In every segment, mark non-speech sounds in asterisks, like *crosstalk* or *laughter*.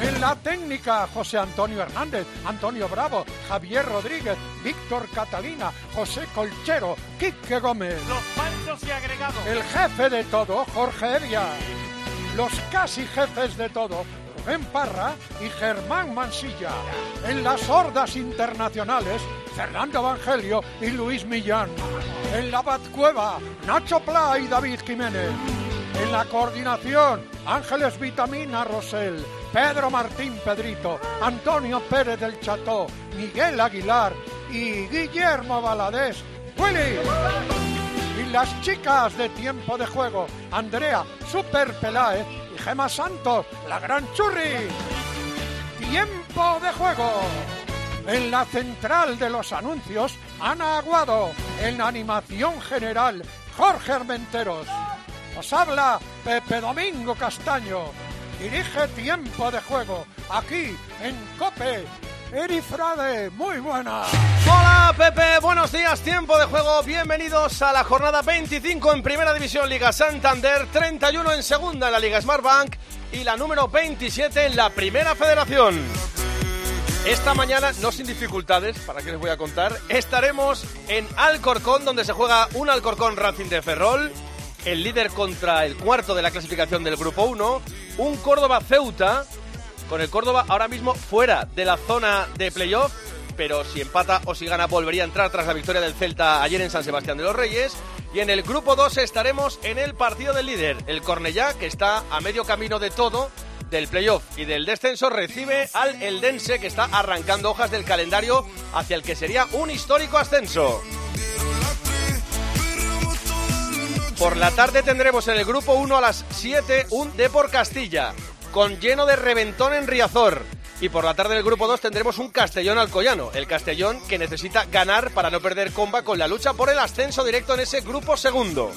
En la técnica, José Antonio Hernández, Antonio Bravo, Javier Rodríguez, Víctor Catalina, José Colchero, Quique Gómez. Los panchos y agregados. El jefe de todo, Jorge Evia. Los casi jefes de todo, Rubén Parra y Germán Mansilla. En las hordas internacionales, Fernando Evangelio y Luis Millán. En la Batcueva, Nacho Pla y David Jiménez. En la coordinación, Ángeles Vitamina Rosell, Pedro Martín Pedrito, Antonio Pérez del Cható, Miguel Aguilar y Guillermo Valadés. ¡Willy! Y las chicas de tiempo de juego, Andrea Super Peláez y Gema Santos, la gran churri. Tiempo de juego. En la central de los anuncios, Ana Aguado. En animación general, Jorge Armenteros. Os habla Pepe Domingo Castaño. Dirige Tiempo de Juego, aquí en COPE. Eri Frade, muy buena. Hola Pepe, buenos días, tiempo de juego, bienvenidos a la jornada 25 en Primera División Liga Santander, 31 en Segunda en la Liga Smartbank y la número 27 en la Primera Federación. Esta mañana, no sin dificultades, para que les voy a contar, estaremos en Alcorcón, donde se juega un Alcorcón Racing de Ferrol, el líder contra el cuarto de la clasificación del Grupo 1, un Córdoba Ceuta, con el Córdoba ahora mismo fuera de la zona de playoff, pero si empata o si gana volvería a entrar tras la victoria del Celta ayer en San Sebastián de los Reyes. Y en el Grupo 2 estaremos en el partido del líder, el Cornellá, que está a medio camino de todo del playoff y del descenso recibe al Eldense que está arrancando hojas del calendario hacia el que sería un histórico ascenso. Por la tarde tendremos en el grupo 1 a las 7 un Depor Castilla, con lleno de reventón en Riazor. Y por la tarde en el grupo 2 tendremos un Castellón Alcoyano, el Castellón que necesita ganar para no perder comba con la lucha por el ascenso directo en ese grupo segundo.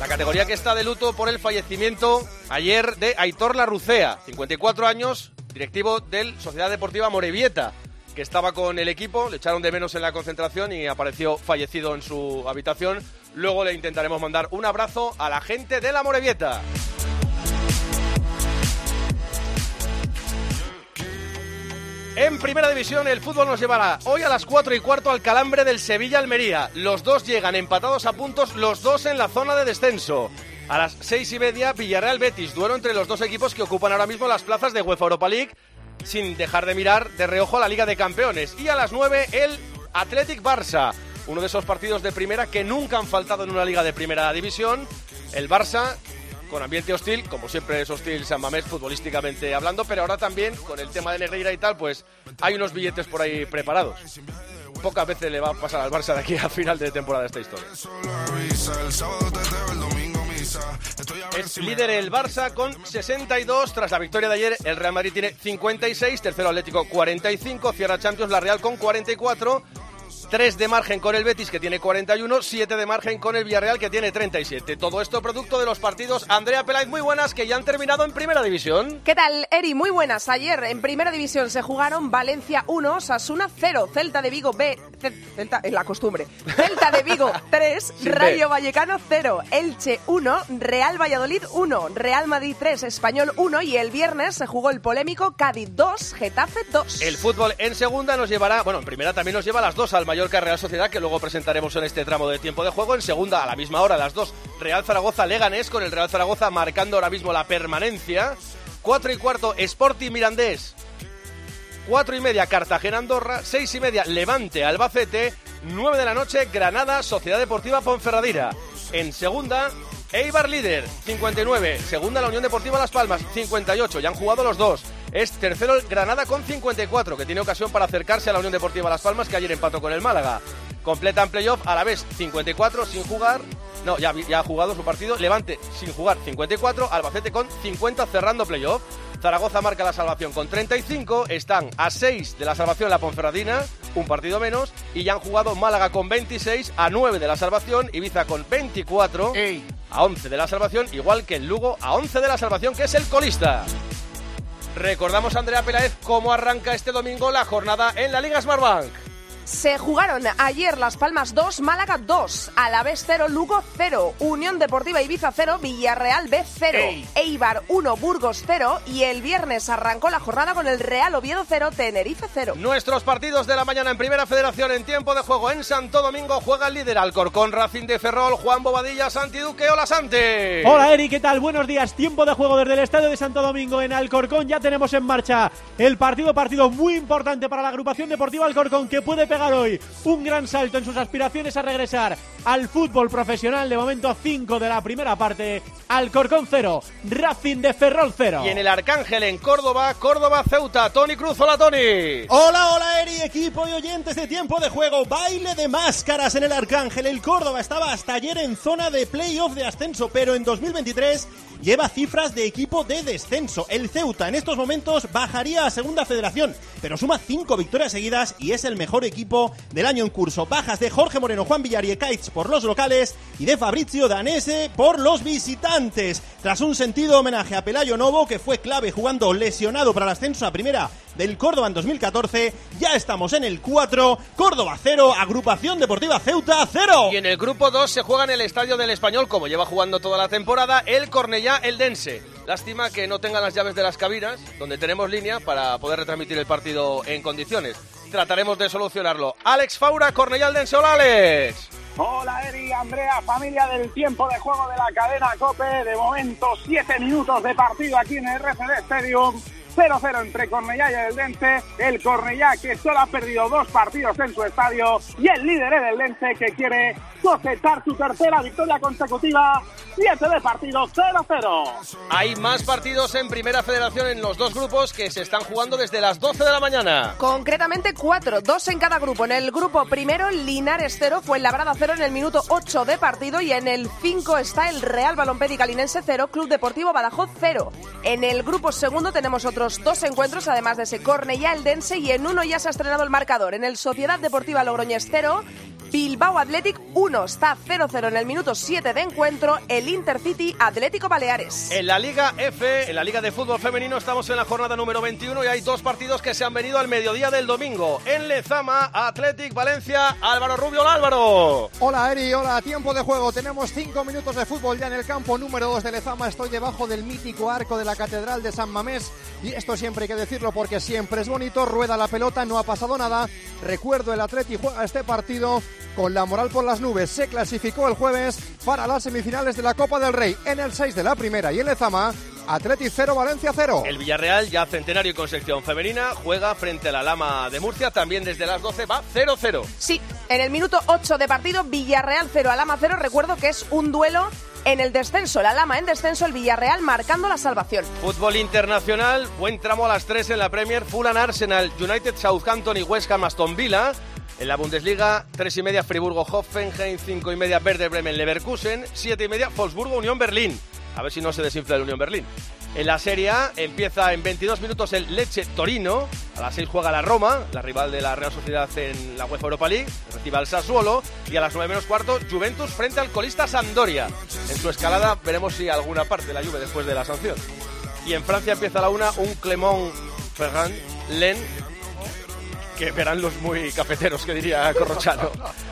La categoría que está de luto por el fallecimiento ayer de Aitor Larrucea, 54 años, directivo del Sociedad Deportiva Morevieta, que estaba con el equipo, le echaron de menos en la concentración y apareció fallecido en su habitación. Luego le intentaremos mandar un abrazo a la gente de la Morevieta. En primera división el fútbol nos llevará hoy a las 4 y cuarto al calambre del Sevilla-Almería. Los dos llegan empatados a puntos, los dos en la zona de descenso. A las 6 y media Villarreal-Betis, duelo entre los dos equipos que ocupan ahora mismo las plazas de UEFA Europa League, sin dejar de mirar de reojo a la Liga de Campeones. Y a las 9 el Athletic Barça, uno de esos partidos de primera que nunca han faltado en una liga de primera división. El Barça con ambiente hostil, como siempre es hostil San Mamés futbolísticamente hablando, pero ahora también con el tema de Negreira y tal, pues hay unos billetes por ahí preparados. Pocas veces le va a pasar al Barça de aquí a final de temporada esta historia. Es líder el Barça con 62. Tras la victoria de ayer, el Real Madrid tiene 56. Tercero Atlético 45. Cierra Champions la Real con 44. 3 de margen con el Betis que tiene 41, 7 de margen con el Villarreal que tiene 37. Todo esto producto de los partidos Andrea Peláez, muy buenas, que ya han terminado en Primera División. ¿Qué tal, Eri? Muy buenas. Ayer en Primera División se jugaron Valencia 1, Sasuna 0, Celta de Vigo B, Celta en la costumbre, Celta de Vigo *laughs* 3, Rayo Vallecano 0, Elche 1, Real Valladolid 1, Real Madrid 3, Español 1 y el viernes se jugó el polémico Cádiz 2, Getafe 2. El fútbol en segunda nos llevará, bueno, en primera también nos lleva las dos al Mallorca Real Sociedad, que luego presentaremos en este tramo de tiempo de juego. En segunda, a la misma hora, las dos, Real Zaragoza Leganés, con el Real Zaragoza marcando ahora mismo la permanencia. Cuatro y cuarto, Sporting Mirandés. Cuatro y media, Cartagena Andorra. Seis y media, Levante Albacete. Nueve de la noche, Granada Sociedad Deportiva Ponferradina. En segunda, Eibar líder, 59. Segunda, la Unión Deportiva Las Palmas, 58. Ya han jugado los dos. Es tercero Granada con 54, que tiene ocasión para acercarse a la Unión Deportiva Las Palmas, que ayer empató con el Málaga. Completan playoff a la vez 54 sin jugar No, ya, ya ha jugado su partido. Levante sin jugar 54, Albacete con 50 cerrando playoff. Zaragoza marca la salvación con 35, están a 6 de la salvación la Ponferradina, un partido menos, y ya han jugado Málaga con 26, a 9 de la salvación, Ibiza con 24, a 11 de la salvación, igual que el Lugo a 11 de la salvación, que es el colista. Recordamos, Andrea Peláez, cómo arranca este domingo la jornada en la Liga Smartbank. Se jugaron ayer Las Palmas 2, Málaga 2, Alavés 0, Lugo 0, Unión Deportiva Ibiza 0, Villarreal B 0, Eibar 1, Burgos 0 y el viernes arrancó la jornada con el Real Oviedo 0, Tenerife 0. Nuestros partidos de la mañana en Primera Federación en tiempo de juego en Santo Domingo juega el líder Alcorcón, Racing de Ferrol, Juan Bobadilla, Santi Duque, hola Santi. Hola Eri, ¿qué tal? Buenos días, tiempo de juego desde el Estadio de Santo Domingo en Alcorcón, ya tenemos en marcha el partido, partido muy importante para la agrupación deportiva Alcorcón que puede pegar hoy un gran salto en sus aspiraciones a regresar al fútbol profesional. De momento 5 de la primera parte, Alcorcón 0, Racing de Ferrol 0. Y en el Arcángel en Córdoba, Córdoba Ceuta, Tony Cruz, hola Tony. Hola, hola Eri, equipo y oyentes de tiempo de juego, baile de máscaras en el Arcángel. El Córdoba estaba hasta ayer en zona de playoff de ascenso, pero en 2023 lleva cifras de equipo de descenso. El Ceuta en estos momentos bajaría a segunda federación, pero suma cinco victorias seguidas y es el mejor equipo del año en curso. Bajas de Jorge Moreno, Juan Villar y Kaitz por los locales y de Fabrizio Danese por los visitantes. Tras un sentido homenaje a Pelayo Novo, que fue clave jugando lesionado para el ascenso a primera del Córdoba en 2014, ya estamos en el 4, Córdoba 0, Agrupación Deportiva Ceuta 0. Y en el grupo 2 se juega en el Estadio del Español, como lleva jugando toda la temporada, el Cornellá el Dense. Lástima que no tengan las llaves de las cabinas, donde tenemos línea para poder retransmitir el partido en condiciones. Trataremos de solucionarlo. Alex Faura, Cornellá el Dense. Hola, Alex. Hola Eri, Andrea, familia del tiempo de juego de la cadena COPE. De momento, 7 minutos de partido aquí en el RCD Stadium. 0-0 entre Cornellá y el Dense. El Cornellá que solo ha perdido dos partidos en su estadio y el líder es el Dense que quiere cosechar su tercera victoria consecutiva. 7 de partido, 0-0. Hay más partidos en Primera Federación en los dos grupos que se están jugando desde las 12 de la mañana. Concretamente cuatro, dos en cada grupo. En el grupo primero, Linares 0, fue Labrada 0 en el minuto 8 de partido y en el 5 está el Real Balompédica Linense 0, Club Deportivo Badajoz 0. En el grupo segundo tenemos otros dos encuentros, además de ese Cornellá Eldense y en uno ya se ha estrenado el marcador. En el Sociedad Deportiva Logroñés 0, Bilbao Athletic 1, está 0-0 en el minuto 7 de encuentro, el Intercity Atlético Baleares. En la Liga F, en la Liga de Fútbol Femenino, estamos en la jornada número 21 y hay dos partidos que se han venido al mediodía del domingo. En Lezama, Athletic Valencia, Álvaro Rubio, hola, Álvaro. Hola Eri, hola, tiempo de juego. Tenemos cinco minutos de fútbol ya en el campo número 2 de Lezama. Estoy debajo del mítico arco de la Catedral de San Mamés y esto siempre hay que decirlo porque siempre es bonito. Rueda la pelota, no ha pasado nada. Recuerdo, el Athletic juega este partido con la moral por las nubes. Se clasificó el jueves para las semifinales de la Copa del Rey en el 6 de la primera y en Lezama. Athletic 0, Valencia 0. El Villarreal, ya centenario y con sección femenina, juega frente a la Lama de Murcia, también desde las 12 va 0-0. Sí, en el minuto 8 de partido, Villarreal 0, Alama 0. Recuerdo que es un duelo en el descenso, la Lama en descenso, el Villarreal marcando la salvación. Fútbol internacional, buen tramo a las 3 en la Premier, Fulham Arsenal, United Southampton y West Ham Aston Villa. En la Bundesliga, 3 y media Friburgo Hoffenheim, 5 y media Werder Bremen Leverkusen, 7 y media Wolfsburgo Unión Berlín. A ver si no se desinfla el Unión Berlín. En la Serie A empieza en 22 minutos el Leche Torino. A las 6 juega la Roma, la rival de la Real Sociedad en la UEFA Europa League. Recibe al Sassuolo. Y a las 9 menos cuarto, Juventus frente al colista Sampdoria. En su escalada veremos si alguna parte la Juve después de la sanción. Y en Francia empieza a la una un Clemont Ferrand Len que verán los muy cafeteros, que diría Corrochano.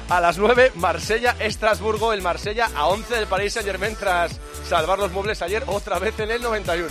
A las 9, Marsella, Estrasburgo, el Marsella a 11 del Paris Saint Germain tras salvar los muebles ayer otra vez en el 91.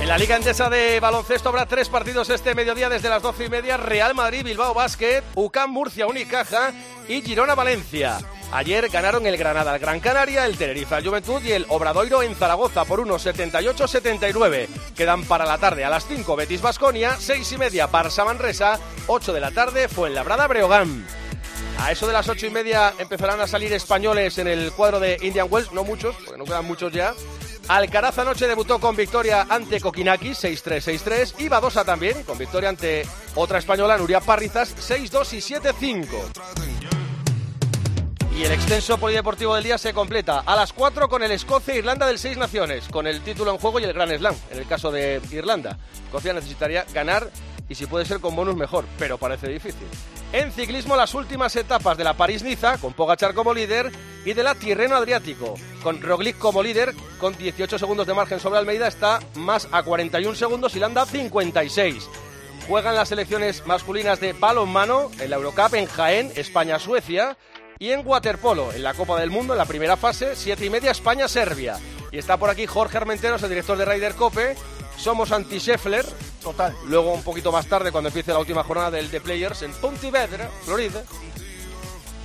En la Liga Endesa de Baloncesto habrá tres partidos este mediodía desde las 12 y media. Real Madrid, Bilbao Basket, UCAM Murcia, Unicaja y Girona Valencia. Ayer ganaron el Granada al Gran Canaria, el Tenerife al Juventud y el Obradoiro en Zaragoza por unos 78-79. Quedan para la tarde a las 5 Betis Basconia, 6 y media Barça Manresa, 8 de la tarde Fuenlabrada Breogán. A eso de las ocho y media empezarán a salir españoles en el cuadro de Indian Wells, no muchos, porque no quedan muchos ya. Alcaraz anoche debutó con victoria ante Kokinaki, 6-3, 6-3. Y Badosa también, con victoria ante otra española, Nuria Parrizas, 6-2 y 7-5. Y el extenso polideportivo del día se completa a las 4 con el Escocia-Irlanda del Seis Naciones, con el título en juego y el Gran Slam, en el caso de Irlanda. Escocia necesitaría ganar y si puede ser con bonus mejor, pero parece difícil. En ciclismo las últimas etapas de la París-Niza, con Pogachar como líder, y de la Tirreno Adriático, con Roglic como líder, con 18 segundos de margen sobre Almeida, está más a 41 segundos y Landa 56. Juegan las selecciones masculinas de balonmano en la Eurocup en Jaén, España-Suecia, y en waterpolo, en la Copa del Mundo, en la primera fase, 7 y media España-Serbia. Y está por aquí Jorge Armenteros, el director de Ryder Cope. Somos anti-Scheffler. Total. Luego, un poquito más tarde, cuando empiece la última jornada del The Players en Pontevedra, Florida.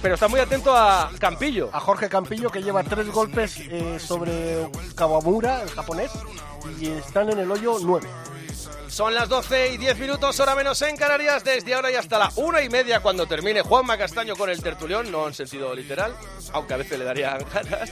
Pero está muy atento a Campillo. A Jorge Campillo que lleva tres golpes eh, sobre Kawamura, el japonés, y están en el hoyo 9. Son las 12 y 10 minutos, hora menos en Canarias, desde ahora y hasta la una y media cuando termine Juanma Castaño con el tertulión, no en sentido literal, aunque a veces le daría *laughs* ganas.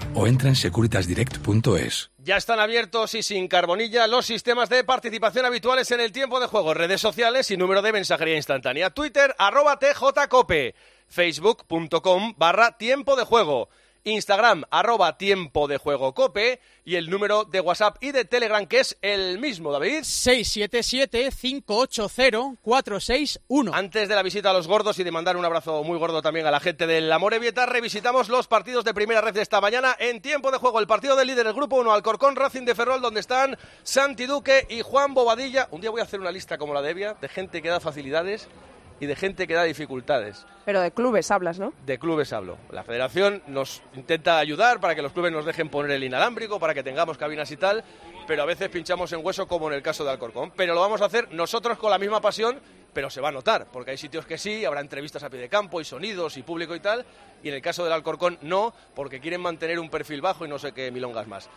o entra en securitasdirect.es. Ya están abiertos y sin carbonilla los sistemas de participación habituales en el tiempo de juego, redes sociales y número de mensajería instantánea. Twitter, arroba tjcope, facebook.com barra tiempo de juego. Instagram, arroba tiempo de juego cope y el número de WhatsApp y de Telegram que es el mismo, David. 677-580-461. Antes de la visita a los gordos y de mandar un abrazo muy gordo también a la gente del Amorebieta, revisitamos los partidos de primera red de esta mañana en tiempo de juego. El partido del líder del grupo 1, Alcorcón Racing de Ferrol, donde están Santi Duque y Juan Bobadilla. Un día voy a hacer una lista como la de Evia, de gente que da facilidades y de gente que da dificultades. Pero de clubes hablas, ¿no? De clubes hablo. La federación nos intenta ayudar para que los clubes nos dejen poner el inalámbrico, para que tengamos cabinas y tal, pero a veces pinchamos en hueso como en el caso de Alcorcón. Pero lo vamos a hacer nosotros con la misma pasión, pero se va a notar, porque hay sitios que sí, habrá entrevistas a pie de campo y sonidos y público y tal, y en el caso del Alcorcón no, porque quieren mantener un perfil bajo y no sé qué milongas más.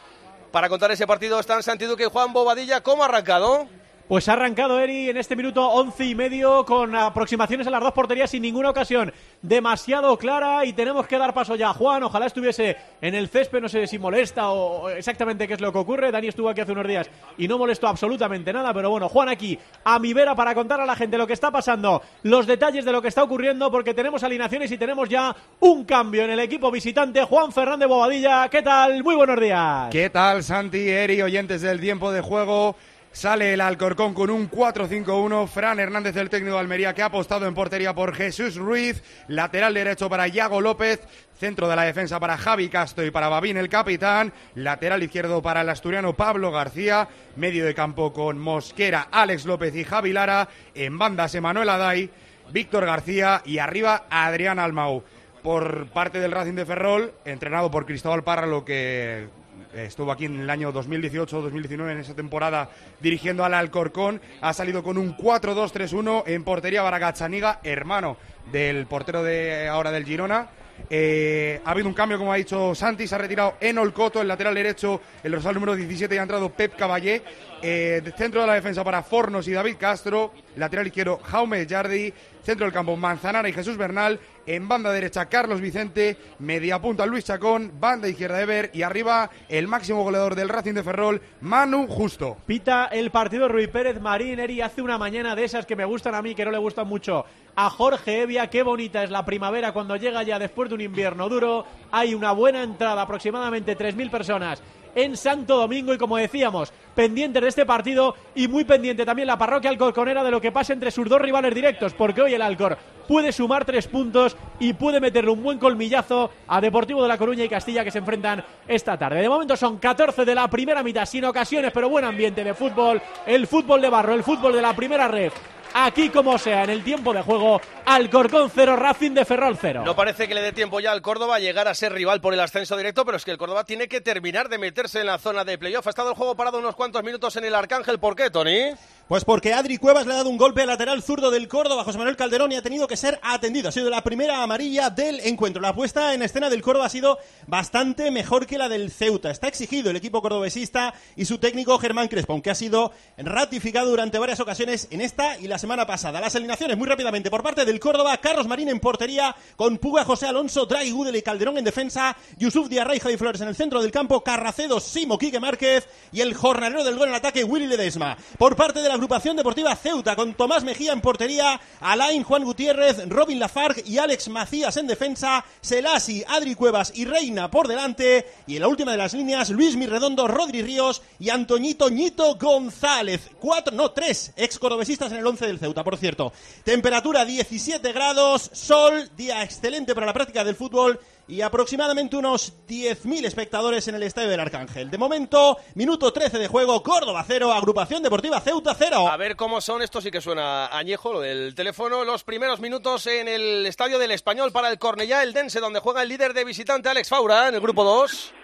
Para contar ese partido están Santi Duque y Juan Bobadilla. ¿Cómo ha arrancado? Pues ha arrancado Eri en este minuto once y medio con aproximaciones a las dos porterías sin ninguna ocasión demasiado clara y tenemos que dar paso ya. Juan, ojalá estuviese en el césped, no sé si molesta o exactamente qué es lo que ocurre. Dani estuvo aquí hace unos días y no molestó absolutamente nada, pero bueno, Juan aquí a mi vera para contar a la gente lo que está pasando, los detalles de lo que está ocurriendo, porque tenemos alineaciones y tenemos ya un cambio en el equipo visitante. Juan Fernández Bobadilla, ¿qué tal? Muy buenos días. ¿Qué tal, Santi, Eri, oyentes del tiempo de juego? Sale el Alcorcón con un 4-5-1. Fran Hernández, el técnico de Almería, que ha apostado en portería por Jesús Ruiz. Lateral derecho para Iago López. Centro de la defensa para Javi Castro y para Babín, el capitán. Lateral izquierdo para el asturiano Pablo García. Medio de campo con Mosquera, Alex López y Javi Lara. En bandas, Emanuel Aday, Víctor García y arriba Adrián Almau. Por parte del Racing de Ferrol, entrenado por Cristóbal Parra, lo que estuvo aquí en el año 2018-2019 en esa temporada dirigiendo al Alcorcón, ha salido con un 4-2-3-1 en portería Baragachaniga, hermano del portero de ahora del Girona. Eh, ha habido un cambio, como ha dicho Santi, se ha retirado en Olcoto, el lateral derecho, el dorsal número 17 y ha entrado Pep Caballé. Eh, centro de la defensa para Fornos y David Castro, lateral izquierdo Jaume Jardi, centro del campo Manzanara y Jesús Bernal, en banda derecha Carlos Vicente, media punta Luis Chacón, banda izquierda Ever y arriba el máximo goleador del Racing de Ferrol, Manu Justo. Pita el partido Rui Pérez Marín, Eri hace una mañana de esas que me gustan a mí, que no le gustan mucho a Jorge Evia. Qué bonita es la primavera cuando llega ya después de un invierno duro. Hay una buena entrada, aproximadamente 3.000 personas en Santo Domingo y como decíamos, pendiente de este partido y muy pendiente también la parroquia alcorconera de lo que pasa entre sus dos rivales directos, porque hoy el Alcor puede sumar tres puntos y puede meterle un buen colmillazo a Deportivo de La Coruña y Castilla que se enfrentan esta tarde. De momento son 14 de la primera mitad, sin ocasiones, pero buen ambiente de fútbol, el fútbol de barro, el fútbol de la primera red aquí como sea, en el tiempo de juego, Alcorcón 0, Racing de Ferrol 0. No parece que le dé tiempo ya al Córdoba a llegar a ser rival por el ascenso directo, pero es que el Córdoba tiene que terminar de meterse en la zona de playoff. Ha estado el juego parado unos cuantos minutos en el Arcángel. ¿Por qué, Tony? Pues porque Adri Cuevas le ha dado un golpe al lateral zurdo del Córdoba, José Manuel Calderón, y ha tenido que ser atendido. Ha sido la primera amarilla del encuentro. La puesta en escena del Córdoba ha sido bastante mejor que la del Ceuta. Está exigido el equipo cordobesista y su técnico Germán Crespo, aunque ha sido ratificado durante varias ocasiones en esta y la semana pasada. Las alineaciones muy rápidamente por parte del Córdoba, Carlos Marín en portería, con Puga, José Alonso, Draghi, Gudel y Calderón en defensa, Yusuf Diarra y Javi Flores en el centro del campo, Carracedo, Simo, Quique Márquez y el jornalero del gol en ataque, Willy Ledesma. Por parte de la agrupación deportiva Ceuta, con Tomás Mejía en portería, Alain Juan Gutiérrez, Robin Lafargue y Alex Macías en defensa, Selasi, Adri Cuevas y Reina por delante, y en la última de las líneas, Luis Mirredondo, Rodri Ríos y Antoñito Ñito González. Cuatro, no, tres ex cordobesistas en el once del Ceuta, por cierto. Temperatura 17 grados, sol, día excelente para la práctica del fútbol y aproximadamente unos 10.000 espectadores en el Estadio del Arcángel. De momento, minuto 13 de juego, Córdoba 0, Agrupación Deportiva Ceuta 0. A ver cómo son, esto sí que suena añejo, lo del teléfono. Los primeros minutos en el Estadio del Español para el Cornellá, el Dense, donde juega el líder de visitante Alex Faura en el grupo 2.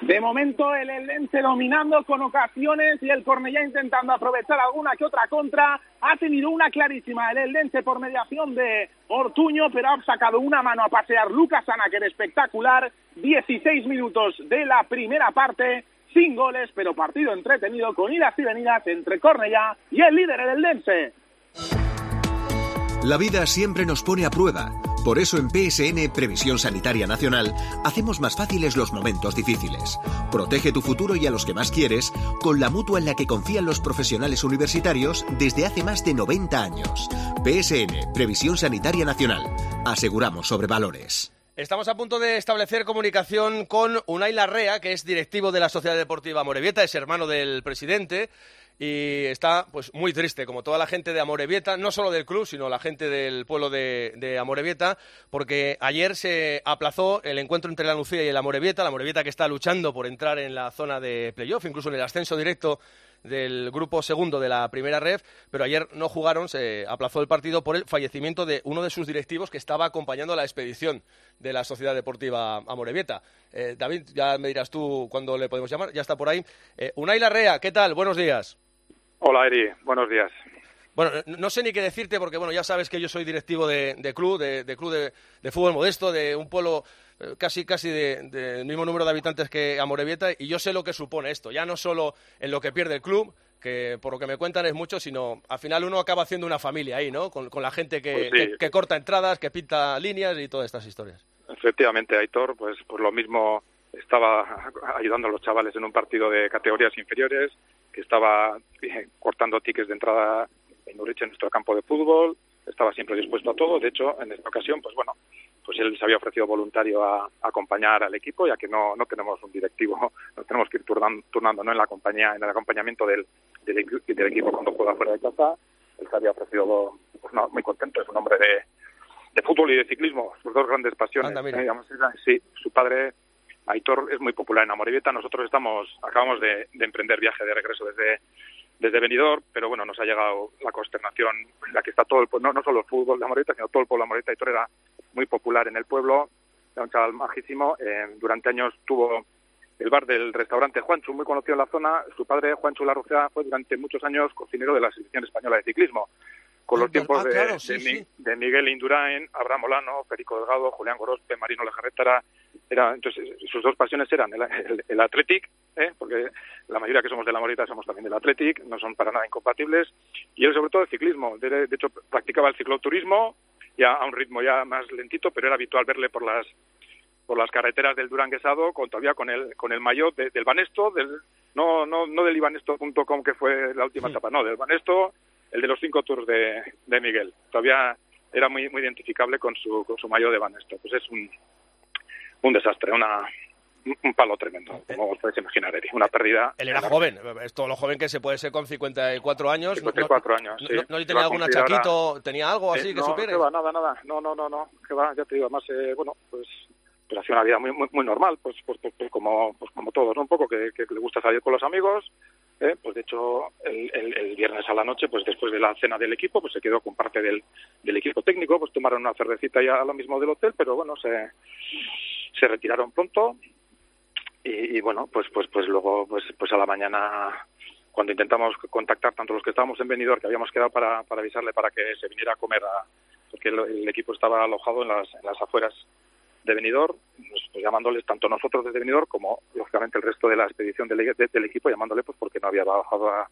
De momento el Eldense dominando con ocasiones y el Cornellá intentando aprovechar alguna que otra contra. Ha tenido una clarísima el Eldense por mediación de Ortuño, pero ha sacado una mano a pasear Lucas Anaker espectacular. 16 minutos de la primera parte, sin goles, pero partido entretenido con idas y venidas entre Cornellá y el líder el Eldense. La vida siempre nos pone a prueba. Por eso en PSN Previsión Sanitaria Nacional hacemos más fáciles los momentos difíciles. Protege tu futuro y a los que más quieres con la mutua en la que confían los profesionales universitarios desde hace más de 90 años. PSN Previsión Sanitaria Nacional. Aseguramos sobre valores. Estamos a punto de establecer comunicación con Unai Larrea, que es directivo de la Sociedad Deportiva Morevieta, es hermano del presidente y está pues muy triste, como toda la gente de Amorebieta, no solo del club, sino la gente del pueblo de, de Amorebieta, porque ayer se aplazó el encuentro entre la Lucía y el Amorebieta, la Amorebieta que está luchando por entrar en la zona de playoff, incluso en el ascenso directo del grupo segundo de la primera ref, pero ayer no jugaron, se aplazó el partido por el fallecimiento de uno de sus directivos que estaba acompañando la expedición de la Sociedad Deportiva Amorebieta. Eh, David, ya me dirás tú cuándo le podemos llamar, ya está por ahí. Eh, Unai Larrea, ¿qué tal? Buenos días. Hola, Eri. Buenos días. Bueno, no sé ni qué decirte porque, bueno, ya sabes que yo soy directivo de, de club, de, de club de, de, fútbol modesto, de un pueblo eh, casi casi del de, mismo número de habitantes que Amorebieta y yo sé lo que supone esto, ya no solo en lo que pierde el club, que por lo que me cuentan es mucho, sino al final uno acaba haciendo una familia ahí, ¿no? Con, con la gente que, Pues sí. que, que corta entradas, que pinta líneas y todas estas historias. Efectivamente, Aitor, pues, pues lo mismo estaba ayudando a los chavales en un partido de categorías inferiores, que estaba eh, cortando tickets de entrada en Urich en nuestro campo de fútbol, estaba siempre dispuesto a todo. De hecho, en esta ocasión, pues bueno, pues él se había ofrecido voluntario a, a acompañar al equipo, ya que no, no tenemos un directivo, *laughs* nos tenemos que ir turnan, turnando ¿no? en la compañía, en el acompañamiento del, del, del equipo cuando juega fuera de casa. Él se había ofrecido, pues no, muy contento, es un hombre de, de fútbol y de ciclismo, sus dos grandes pasiones. Anda. Eh, digamos, sí, su padre, Aitor, es muy popular en Amorebieta. Nosotros estamos, acabamos de, de emprender viaje de regreso desde, desde Benidorm, pero bueno, nos ha llegado la consternación, en la que está todo el pueblo, no, no solo el fútbol de Amorebieta, sino todo el pueblo de Amorebieta. Aitor era muy popular en el pueblo, era un chaval majísimo. eh, durante años tuvo el bar del restaurante Juanchu, muy conocido en la zona. Su padre, Juanchu Larrucea, fue durante muchos años cocinero de la selección española de ciclismo. Con los tiempos ah, de, claro, sí, de Mi- sí. de Miguel Indurain, Abraham Molano, Federico Delgado, Julián Gorospe, Marino Lejarreta, era, era- entonces sus dos pasiones eran el, el, el Athletic, ¿eh? porque la mayoría que somos de la Morita somos también del Athletic, no son para nada incompatibles, y él sobre todo el ciclismo, de, de hecho practicaba el cicloturismo ya a un ritmo ya más lentito, pero era habitual verle por las por las carreteras del Duranguesado, con, todavía con el con el maillot de- del Banesto, del, no no no del ibanesto.com que fue la última etapa, no, del Banesto, el de los cinco tours de, de Miguel. Todavía era muy muy identificable con su con su maillot de Banesto. Pues es un un desastre, una un- palo tremendo, como os podéis imaginar, Eri. Una pérdida. Él era joven, es todo lo joven que se puede ser con 54 años. No- 54 años, no, sí. no- no tenía algún achaquito? ¿Tenía algo así Eh, que no, supieres? va, nada, nada. No, no, no, no. Que va, ya te digo, además, eh, bueno, pues, pues hacía una vida muy, muy, muy normal, pues, pues, pues, pues como, pues como todos, ¿no? Un poco que, que le gusta salir con los amigos. Eh, Pues de hecho, el, el, viernes a la noche, pues después de la cena del equipo, pues se quedó con parte del, equipo técnico, pues tomaron una cervecita ya a lo mismo del hotel, pero bueno, se, se retiraron pronto. Y, y bueno, pues, pues, pues luego, pues, pues a la mañana cuando intentamos contactar tanto los que estábamos en Benidorm, que habíamos quedado para, para avisarle para que se viniera a comer, a, porque el, el equipo estaba alojado en las, en las afueras de Benidorm, pues, llamándoles tanto nosotros desde Benidorm como lógicamente el resto de la expedición del, de- del equipo llamándole pues porque no había bajado a,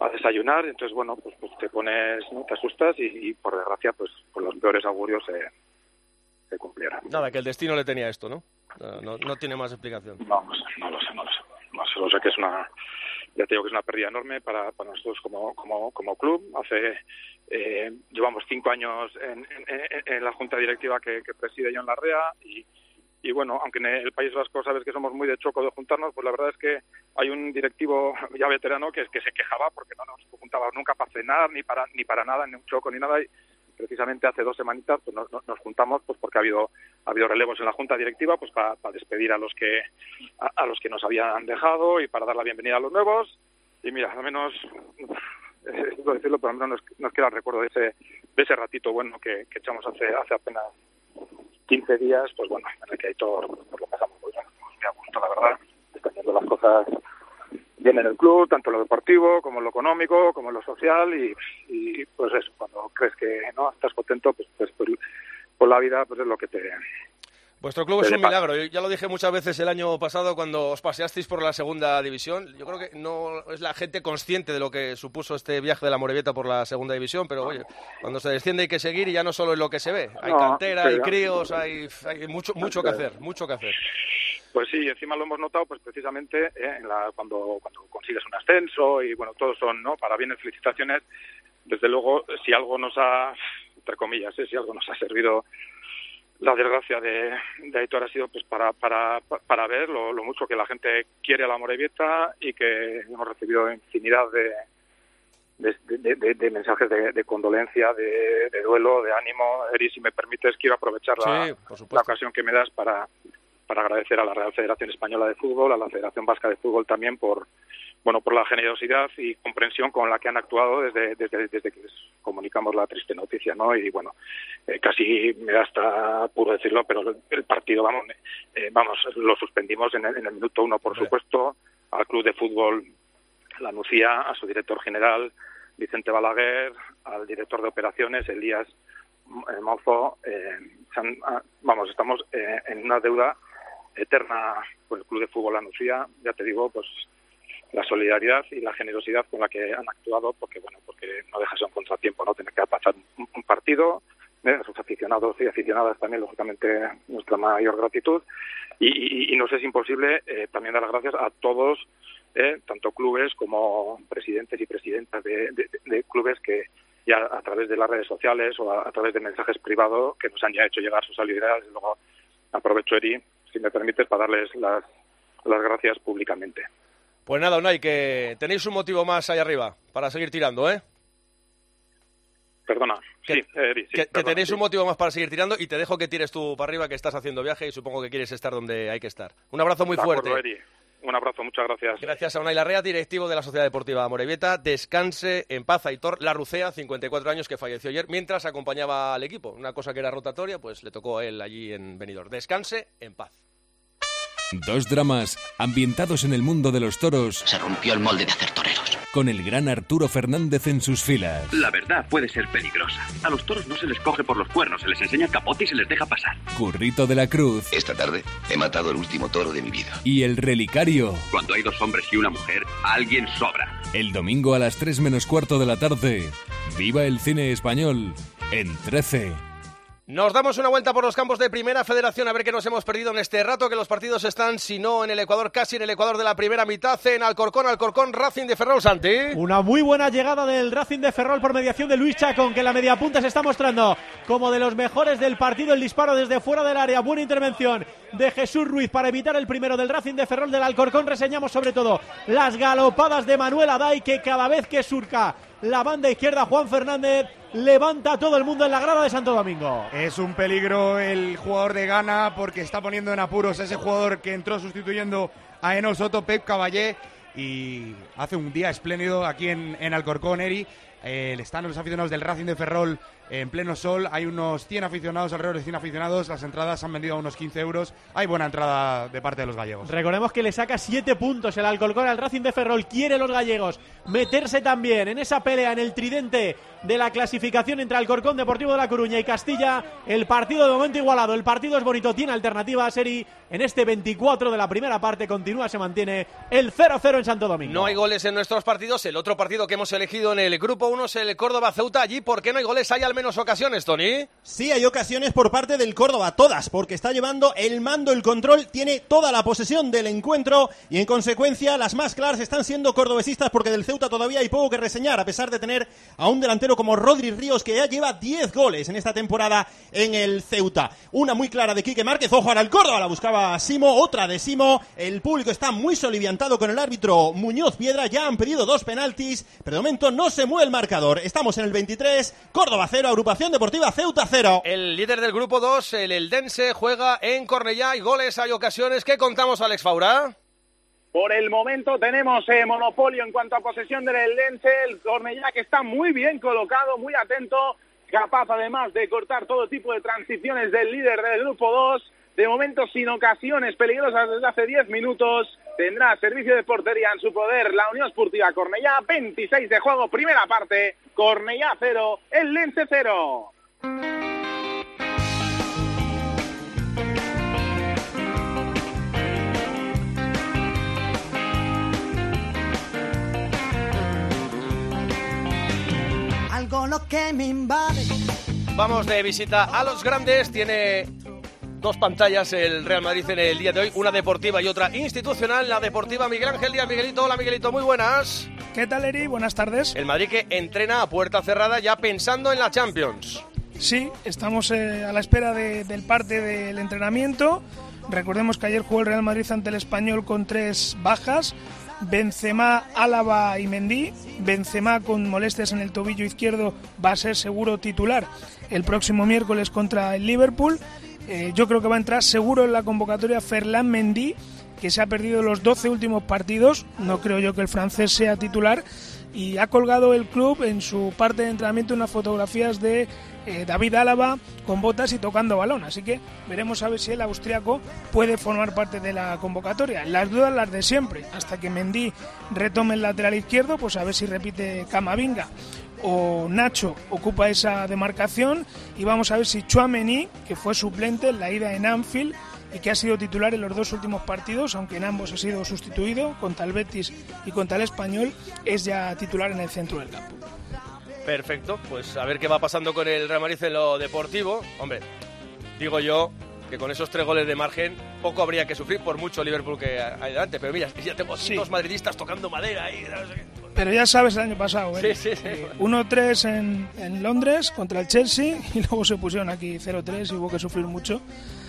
a desayunar, entonces bueno, pues, pues te pones, ¿no? te asustas y, y, por desgracia pues, pues los peores augurios se, se cumplieron. Nada, que el destino le tenía esto, ¿no? No, no- no tiene más explicación. No, no sé, no lo sé, no lo sé. No sé, lo sé que es una, ya te digo que es una pérdida enorme para, para nosotros como, como, como club. Hace, eh, llevamos cinco años en, en- la junta directiva que, que preside John Larrea y, y bueno, aunque en el País Vasco sabes que somos muy de choco de juntarnos, pues la verdad es que hay un directivo ya veterano que, que se quejaba porque no nos juntaba nunca para cenar, ni para, ni para nada, ni un choco, ni nada. Y precisamente hace dos semanitas pues nos, nos- nos juntamos pues porque ha habido ha habido relevos en la junta directiva pues para, despedir a los que a, los que nos habían dejado y para dar la bienvenida a los nuevos. Y mira al menos eh, decirlo pero al menos nos, queda el recuerdo de ese de ese ratito bueno que, que echamos hace hace apenas 15 días pues bueno en el que hay todo pues lo pasamos muy bien muy a gusto la verdad yendo las cosas bien en el club, tanto en lo deportivo como en lo económico, como en lo social y, y, pues eso, cuando crees que no estás contento, pues, pues, pues, pues la vida pues es lo que te... Vuestro club es un depara. milagro. Yo ya lo dije muchas veces el año pasado cuando os paseasteis por la segunda división. Yo creo que no es la gente consciente de lo que supuso este viaje de la Morevieta por la segunda división, pero oye, cuando se desciende hay que seguir y ya no solo es lo que se ve. Hay No, cantera, hay críos, hay, hay mucho, mucho que hacer, mucho que hacer. Pues sí, encima lo hemos notado pues precisamente eh, en la, cuando, cuando consigues un ascenso y bueno, todos son, ¿no? Para bienes, felicitaciones. Desde luego, si algo nos ha, entre comillas, eh, si algo nos ha servido la desgracia de, de Aitor ha sido pues para, para, para ver lo, lo mucho que la gente quiere a la Morevieta y que hemos recibido infinidad de, de, de- de- de mensajes de, de condolencia, de, de duelo, de ánimo. Eri, si me permites, quiero aprovechar la, Sí, la ocasión que me das para, para agradecer a la Real Federación Española de Fútbol, a la Federación Vasca de Fútbol también por bueno por la generosidad y comprensión con la que han actuado desde, desde, desde que les comunicamos la triste noticia, ¿no? Y bueno, eh, casi me da hasta puro decirlo, pero el, partido, vamos, eh, vamos, lo suspendimos en el, en el minuto uno, por supuesto, al club de fútbol La Nucía, a su director general, Vicente Balaguer, al director de operaciones, Elías eh, Mozo, eh, ah, vamos, estamos eh, en una deuda eterna con el Club de Fútbol Anuncia, ya te digo, pues la solidaridad y la generosidad con la que han actuado, porque bueno, porque no deja de ser un contratiempo, ¿no? Tener que pasar un, partido, ¿eh? a sus aficionados y aficionadas también, lógicamente, nuestra mayor gratitud. Y, y- y nos es imposible eh, también dar las gracias a todos, ¿eh? tanto clubes como presidentes y presidentas de, de- clubes que ya a través de las redes sociales o a, través de mensajes privados que nos han ya hecho llegar su solidaridad. Desde luego, aprovecho, Eri, si me permites, para darles las, las gracias públicamente. Pues nada, Unai, que tenéis un motivo más ahí arriba para seguir tirando, ¿eh? Perdona, sí, Eri, sí, que, que tenéis sí. un motivo más para seguir tirando y te dejo que tires tú para arriba, que estás haciendo viaje y supongo que quieres estar donde hay que estar. Un abrazo muy De acuerdo, fuerte. Eri. Un abrazo, muchas gracias. Gracias a Unai Larrea, directivo de la Sociedad Deportiva Morevieta. Descanse en paz, Aitor Larrucea, 54 años, que falleció ayer mientras acompañaba al equipo. Una cosa que era rotatoria, pues le tocó a él allí en Benidorm. Descanse en paz. Dos dramas ambientados en el mundo de los toros. Se rompió el molde de hacer. Con el gran Arturo Fernández en sus filas. La verdad puede ser peligrosa. A los toros no se les coge por los cuernos, se les enseña el capote y se les deja pasar. Currito de la Cruz Esta tarde he matado el último toro de mi vida. y el Relicario. Cuando hay dos hombres y una mujer, alguien sobra. El domingo a las 3 menos cuarto de la tarde. Viva el cine español en 13. Nos damos una vuelta por los campos de Primera Federación a ver qué nos hemos perdido en este rato, que los partidos están, si no en el Ecuador, casi en el Ecuador de la primera mitad, en Alcorcón, Alcorcón, Racing de Ferrol, Santi. Una muy buena llegada del Racing de Ferrol por mediación de Luis Chacón, que la media punta se está mostrando como de los mejores del partido. El disparo desde fuera del área, buena intervención de Jesús Ruiz para evitar el primero del Racing de Ferrol del Alcorcón. Reseñamos sobre todo las galopadas de Manuel Aday, que cada vez que surca la banda izquierda, Juan Fernández levanta a todo el mundo en la grada de Santo Domingo. Es un peligro el jugador de Ghana porque está poniendo en apuros a ese jugador que entró sustituyendo a Eno Soto, Pep Caballé, y hace un día espléndido aquí en, en Alcorcón, Eri. Eh, están los aficionados del Racing de Ferrol en pleno sol. Hay unos 100 aficionados, alrededor de 100 aficionados. Las entradas han vendido a unos 15 euros. Hay buena entrada de parte de los gallegos. Recordemos que le saca 7 puntos el Alcolcón al Racing de Ferrol. Quiere los gallegos meterse también en esa pelea en el tridente de la clasificación entre Alcorcón Deportivo de La Coruña y Castilla. El partido de momento igualado. El partido es bonito, tiene alternativa a Seri. En este 24 de la primera parte continúa, se mantiene el 0-0 en Santo Domingo. No hay goles en nuestros partidos. El otro partido que hemos elegido en el grupo 1 es el Córdoba-Ceuta. Allí, ¿por qué no hay goles? Hay al menos ocasiones, Tony. Sí, hay ocasiones por parte del Córdoba, todas, porque está llevando el mando, el control, tiene toda la posesión del encuentro y en consecuencia las más claras están siendo cordobesistas porque del Ceuta todavía hay poco que reseñar, a pesar de tener a un delantero como Rodri Ríos que ya lleva 10 goles en esta temporada en el Ceuta. Una muy clara de Quique Márquez, ojo ahora el Córdoba, la buscaba Simo, otra de Simo. El público está muy soliviantado con el árbitro Muñoz Piedra. Ya han pedido dos penaltis, pero de momento no se mueve el marcador. Estamos en el 23, Córdoba 0, Agrupación Deportiva Ceuta 0. El líder del grupo 2, el Eldense, juega en Cornellá. Hay goles, hay ocasiones. ¿Qué contamos, Alex Faura? Por el momento tenemos eh, monopolio en cuanto a posesión del Eldense, el Cornellá que está muy bien colocado, muy atento, capaz además de cortar todo tipo de transiciones del líder del grupo 2 de momento sin ocasiones peligrosas desde hace 10 minutos. Tendrá servicio de portería en su poder la Unión Esportiva Cornellá, 26 de juego, primera parte, Cornellá 0, el Lense 0. Algo lo que me invade. Vamos de visita a los grandes. Tiene dos pantallas el Real Madrid en el día de hoy, una deportiva y otra institucional. La deportiva Miguel Ángel Díaz, Miguelito. Hola Miguelito, muy buenas. ¿Qué tal Eri? Buenas tardes. El Madrid que entrena a puerta cerrada ya pensando en la Champions. Sí, estamos eh, a la espera del parte del entrenamiento. Recordemos que ayer jugó el Real Madrid ante el Español con tres bajas. Benzema, Álava y Mendy. Benzema con molestias en el tobillo izquierdo va a ser seguro titular el próximo miércoles contra el Liverpool. Eh, yo creo que va a entrar seguro en la convocatoria Ferland Mendy, que se ha perdido los 12 últimos partidos. No creo yo que el francés sea titular. Y ha colgado el club en su parte de entrenamiento unas fotografías de eh, David Álava con botas y tocando balón. Así que veremos a ver si el austriaco puede formar parte de la convocatoria. Las dudas las de siempre. Hasta que Mendy retome el lateral izquierdo, pues a ver si repite Camavinga o Nacho ocupa esa demarcación y vamos a ver si Chouameni, que fue suplente en la ida en Anfield y que ha sido titular en los dos últimos partidos, aunque en ambos ha sido sustituido, contra el Betis y contra el Español, es ya titular en el centro del campo. Perfecto, pues a ver qué va pasando con el Real Madrid en lo deportivo. Hombre, digo yo que con esos tres goles de margen poco habría que sufrir por mucho Liverpool que hay delante. Pero mira, ya tengo dos madridistas tocando madera ahí. Pero ya sabes el año pasado, ¿eh? Sí, sí, sí. 1-3 en, en Londres contra el Chelsea *laughs* y luego se pusieron aquí 0-3 y hubo que sufrir mucho.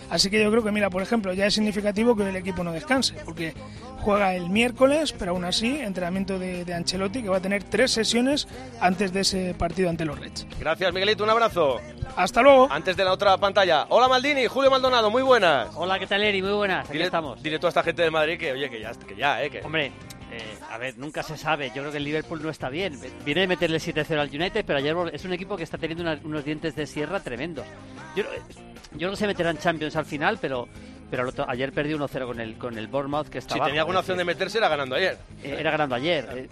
Así que yo creo que, mira, por ejemplo, ya es significativo que el equipo no descanse, porque juega el miércoles, pero aún así, entrenamiento de, de, Ancelotti, que va a tener tres sesiones antes de ese partido ante los Reds. Gracias, Miguelito, un abrazo. Hasta luego. Antes de la otra pantalla. Hola, Maldini, Julio Maldonado, muy buenas. Hola, ¿qué tal, Eri? Muy buenas, aquí dile, estamos. Dile toda esta gente de Madrid que, oye, que ya, que ya, eh. Que... Hombre, eh, a ver, nunca se sabe. Yo creo que el Liverpool no está bien. Viene de meterle 7-0 al United, pero ayer es un equipo que está teniendo una, unos dientes de sierra tremendos. Yo, yo no sé meterán Champions al final, pero pero ayer perdió 1-0 con el con el Bournemouth que estaba si tenía alguna opción de meterse era ganando ayer. Eh, era ganando ayer. Eh,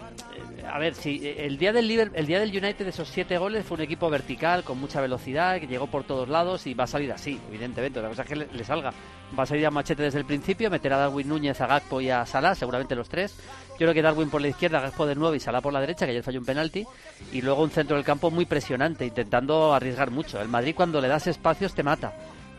eh, a ver si el día del Liverpool, el día del United de esos siete goles fue un equipo vertical con mucha velocidad que llegó por todos lados y va a salir así evidentemente. La cosa es que le, le salga. Va a salir a machete desde el principio meter a Darwin Núñez a Gakpo y a Salah seguramente los tres. Yo creo que Darwin por la izquierda Gakpo de nuevo y Salah por la derecha que ayer falló un penalti. Y luego un centro del campo muy presionante intentando arriesgar mucho. El Madrid cuando le das espacios te mata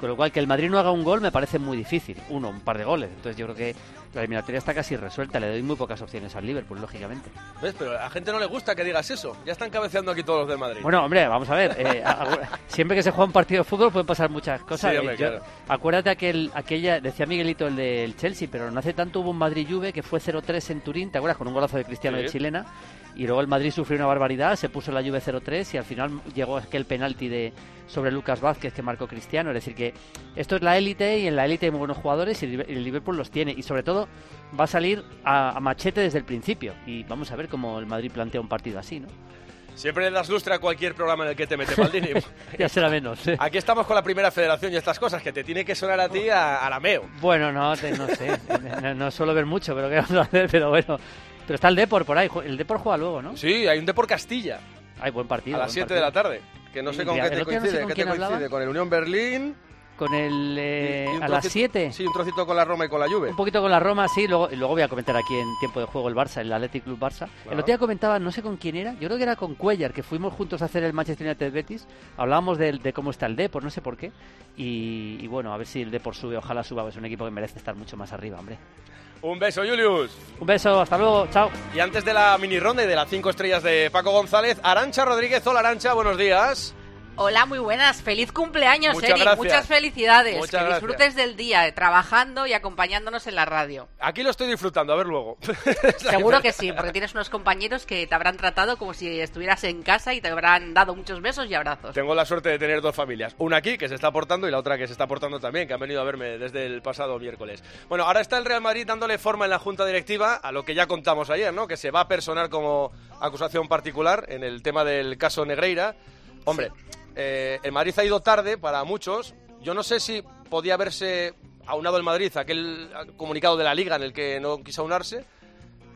con lo cual, que el Madrid no haga un gol me parece muy difícil. Uno, un par de goles. Entonces yo creo que la eliminatoria está casi resuelta. Le doy muy pocas opciones al Liverpool, lógicamente. ¿Ves? Pero a la gente no le gusta que digas eso. Ya están cabeceando aquí todos los del Madrid. Bueno, hombre, vamos a ver. Eh, siempre que se juega un partido de fútbol pueden pasar muchas cosas. Sí, hombre, Yo, claro. Acuérdate aquel, aquella, decía Miguelito el del Chelsea, pero no hace tanto hubo un Madrid-Juve que fue 0-3 en Turín, ¿te acuerdas? Con un golazo de Cristiano Sí. de chilena. Y luego el Madrid sufrió una barbaridad, se puso la Juve 0-3 y al final llegó aquel penalti de sobre Lucas Vázquez que marcó Cristiano. Es decir, que esto es la élite y en la élite hay muy buenos jugadores y el Liverpool los tiene. Y sobre todo va a salir a, a machete desde el principio. Y vamos a ver cómo el Madrid plantea un partido así, ¿no? Siempre le das lustre a cualquier programa en el que te metes, Maldini. *laughs* ya será menos. ¿eh? Aquí estamos con la primera federación y estas cosas, que te tiene que sonar a ti a, a la meo. Bueno, no, te- no sé. No, no suelo ver mucho, pero qué vamos a hacer, pero bueno. Pero está el Depor por ahí. El Depor juega luego, ¿no? Sí, hay un Depor Castilla. Hay buen partido. a las buen 7 de la tarde. Que no sé con qué te no sé coincide. con ¿Qué te hablaba. coincide? Con el Unión Berlín. Con el. eh, y a las trocito- 7. Sí, un trocito con la Roma y con la Juve. Un poquito con la Roma, sí, luego, y luego voy a comentar aquí en tiempo de juego el Barça, el Athletic Club Barça. El otro día comentaba, no sé con quién era, yo creo que era con Cuellar, que fuimos juntos a hacer el Manchester United Betis. Hablábamos de, de cómo está el Depor, no sé por qué. Y, y bueno, a ver si el Depor sube, ojalá suba, es un equipo que merece estar mucho más arriba, hombre. Un beso, Julius. Un beso, hasta luego, chao. Y antes de la mini ronda y de las 5 estrellas de Paco González, Arancha Rodríguez. Hola, Arancha, buenos días. Hola, muy buenas. Feliz cumpleaños, Muchas Eric. gracias. Muchas felicidades. Muchas que gracias. disfrutes del día, eh, trabajando y acompañándonos en la radio. Aquí lo estoy disfrutando, a ver luego. *laughs* Seguro que sí, porque tienes unos compañeros que te habrán tratado como si estuvieras en casa y te habrán dado muchos besos y abrazos. Tengo la suerte de tener dos familias. Una aquí, que se está portando, y la otra que se está portando también, que han venido a verme desde el pasado miércoles. Bueno, ahora está el Real Madrid dándole forma en la Junta Directiva a lo que ya contamos ayer, ¿no? Que se va a personar como acusación particular en el tema del caso Negreira. Hombre, eh, el Madrid ha ido tarde para muchos. Yo no sé si podía haberse aunado el Madrid aquel comunicado de la Liga en el que no quiso aunarse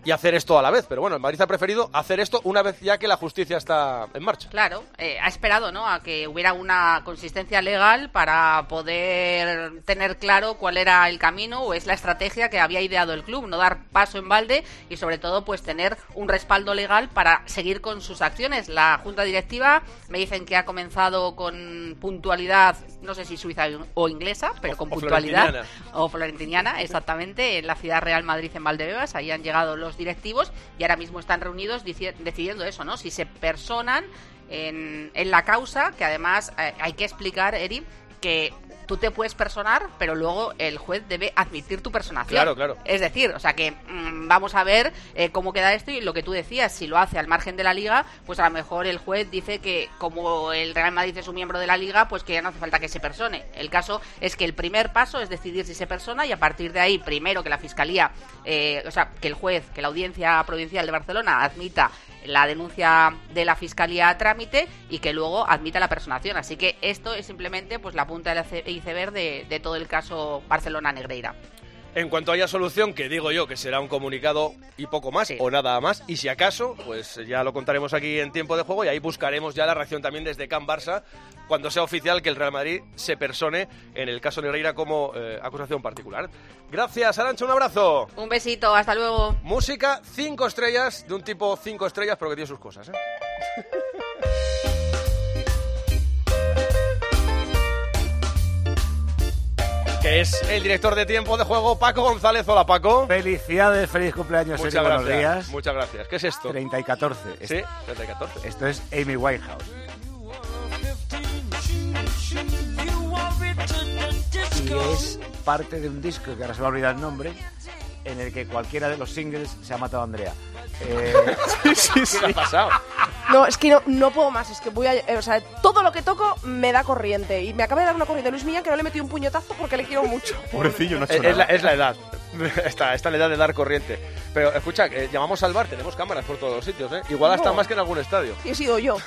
y hacer esto a la vez. Pero bueno, el Madrid ha preferido hacer esto una vez ya que la justicia está en marcha. Claro, eh, ha esperado ¿no? a que hubiera una consistencia legal para poder tener claro cuál era el camino o es la estrategia que había ideado el club, no dar paso en balde y sobre todo pues tener un respaldo legal para seguir con sus acciones. La junta directiva me dicen que ha comenzado con puntualidad, no sé si suiza o inglesa, pero O- con o puntualidad florentiniana. o florentiniana, exactamente, en la ciudad Real Madrid en Valdebebas, ahí han llegado los directivos y ahora mismo están reunidos decidiendo eso, ¿no? Si se personan en, en la causa, que además eh, hay que explicar, Eri, que tú te puedes personar, pero luego el juez debe admitir tu personación. Claro, claro. Es decir, o sea que mm, vamos a ver eh, cómo queda esto y lo que tú decías, si lo hace al margen de la liga, pues a lo mejor el juez dice que como el Real Madrid es un miembro de la liga, pues que ya no hace falta que se persone. El caso es que el primer paso es decidir si se persona y a partir de ahí, primero que la fiscalía, eh, o sea, que el juez, que la audiencia provincial de Barcelona admita la denuncia de la fiscalía a trámite y que luego admita la personación. Así que esto es simplemente pues la punta del ice- iceberg de, de todo el caso Barcelona-Negreira. En cuanto haya solución, que digo yo que será un comunicado y poco más, o nada más, y si acaso, pues ya lo contaremos aquí en tiempo de juego y ahí buscaremos ya la reacción también desde Can Barça cuando sea oficial que el Real Madrid se persone en el caso Negreira como eh, acusación particular. Gracias, Arancha, un abrazo. Un besito, hasta luego. Música, cinco estrellas, de un tipo cinco estrellas, pero que tiene sus cosas, ¿eh? *laughs* que es el director de tiempo de juego, Paco González. Hola, Paco. Felicidades, feliz cumpleaños, Muchas Eri, buenos gracias. días. Muchas gracias. ¿Qué es esto? 30 y 14. Sí, 30 y 14. Esto es Amy Winehouse. Y es parte de un disco, que ahora se me ha olvidado el nombre, en el que cualquiera de los singles se ha matado a Andrea. Eh, *laughs* sí, sí, ¿Qué ha pasado? No, es que no, no puedo más, es que voy a... eh, o sea, todo lo que toco me da corriente. Y me acaba de dar una corriente Luis Millán que no le metí un puñetazo porque le quiero mucho. *laughs* Pobrecillo, no ha hecho Es, es la, nada. es la edad. *laughs* Está, está la edad de dar corriente. Pero escucha, eh, llamamos al bar, tenemos cámaras por todos los sitios, ¿eh? Igual hasta No. más que en algún estadio. Y he sido yo.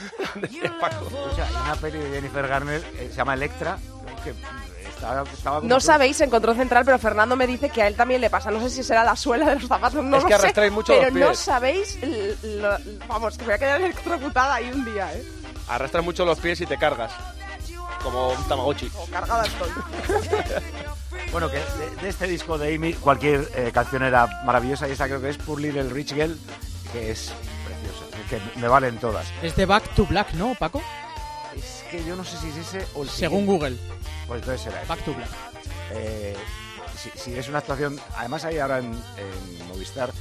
Paco. Escucha, hay una peli de Jennifer Garner, eh, se llama Electra, que estaba, estaba como No tú. sabéis en control central, pero Fernando me dice que a él también le pasa. No sé si será la suela de los zapatos, no Es lo que sé. arrastráis mucho pero los no pies. sabéis... l- lo- vamos, que me voy a quedar electrocutada ahí un día, ¿eh? Arrastras mucho los pies y te cargas. Como un Tamagotchi. Cargada estoy. *laughs* Bueno, que de, de este disco de Amy cualquier eh, canción era maravillosa y esta creo que es Poor Little Rich Girl, que es preciosa, que me valen todas. Es de Back to Black, ¿no, Paco? Es que yo no sé si es ese o el Según siguiente. Google. Pues entonces será. Back to Black. Eh, si, si es una actuación, además hay ahora en, en Movistar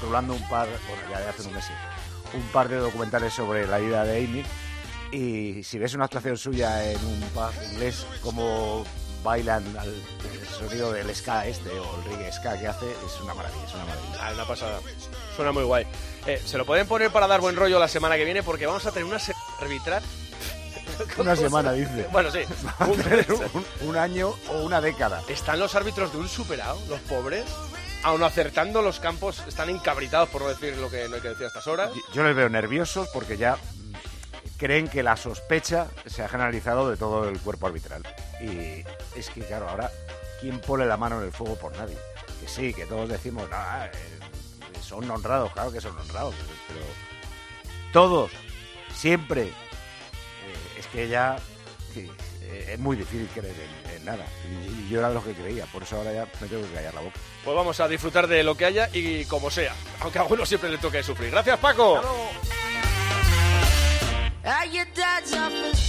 rulando un par, bueno, ya de hace un mes, sí, un par de documentales sobre la vida de Amy y si ves una actuación suya en un pub inglés, como bailan al sonido del ska este o el reggae ska que hace, es una maravilla, es una maravilla. Ah, una pasada. Suena muy guay. Eh, se lo pueden poner para dar buen rollo la semana que viene porque vamos a tener una semana arbitral. *laughs* Una semana, dice. Bueno, sí. *laughs* un, un año o una década. Están los árbitros de un superado, los pobres, aun acertando los campos, están encabritados por no decir lo que no hay que decir a estas horas. Yo les veo nerviosos porque ya creen que la sospecha se ha generalizado de todo el cuerpo arbitral. Y es que, claro, ahora, ¿quién pone la mano en el fuego por nadie? Que sí, que todos decimos, "Ah, eh, son honrados, claro que son honrados, pero todos, siempre, que ya sí, eh, es muy difícil creer en, en nada. Y, y yo era lo que creía, por eso ahora ya me tengo que callar la boca. Pues vamos a disfrutar de lo que haya y como sea. Aunque a uno siempre le toque sufrir. Gracias, Paco.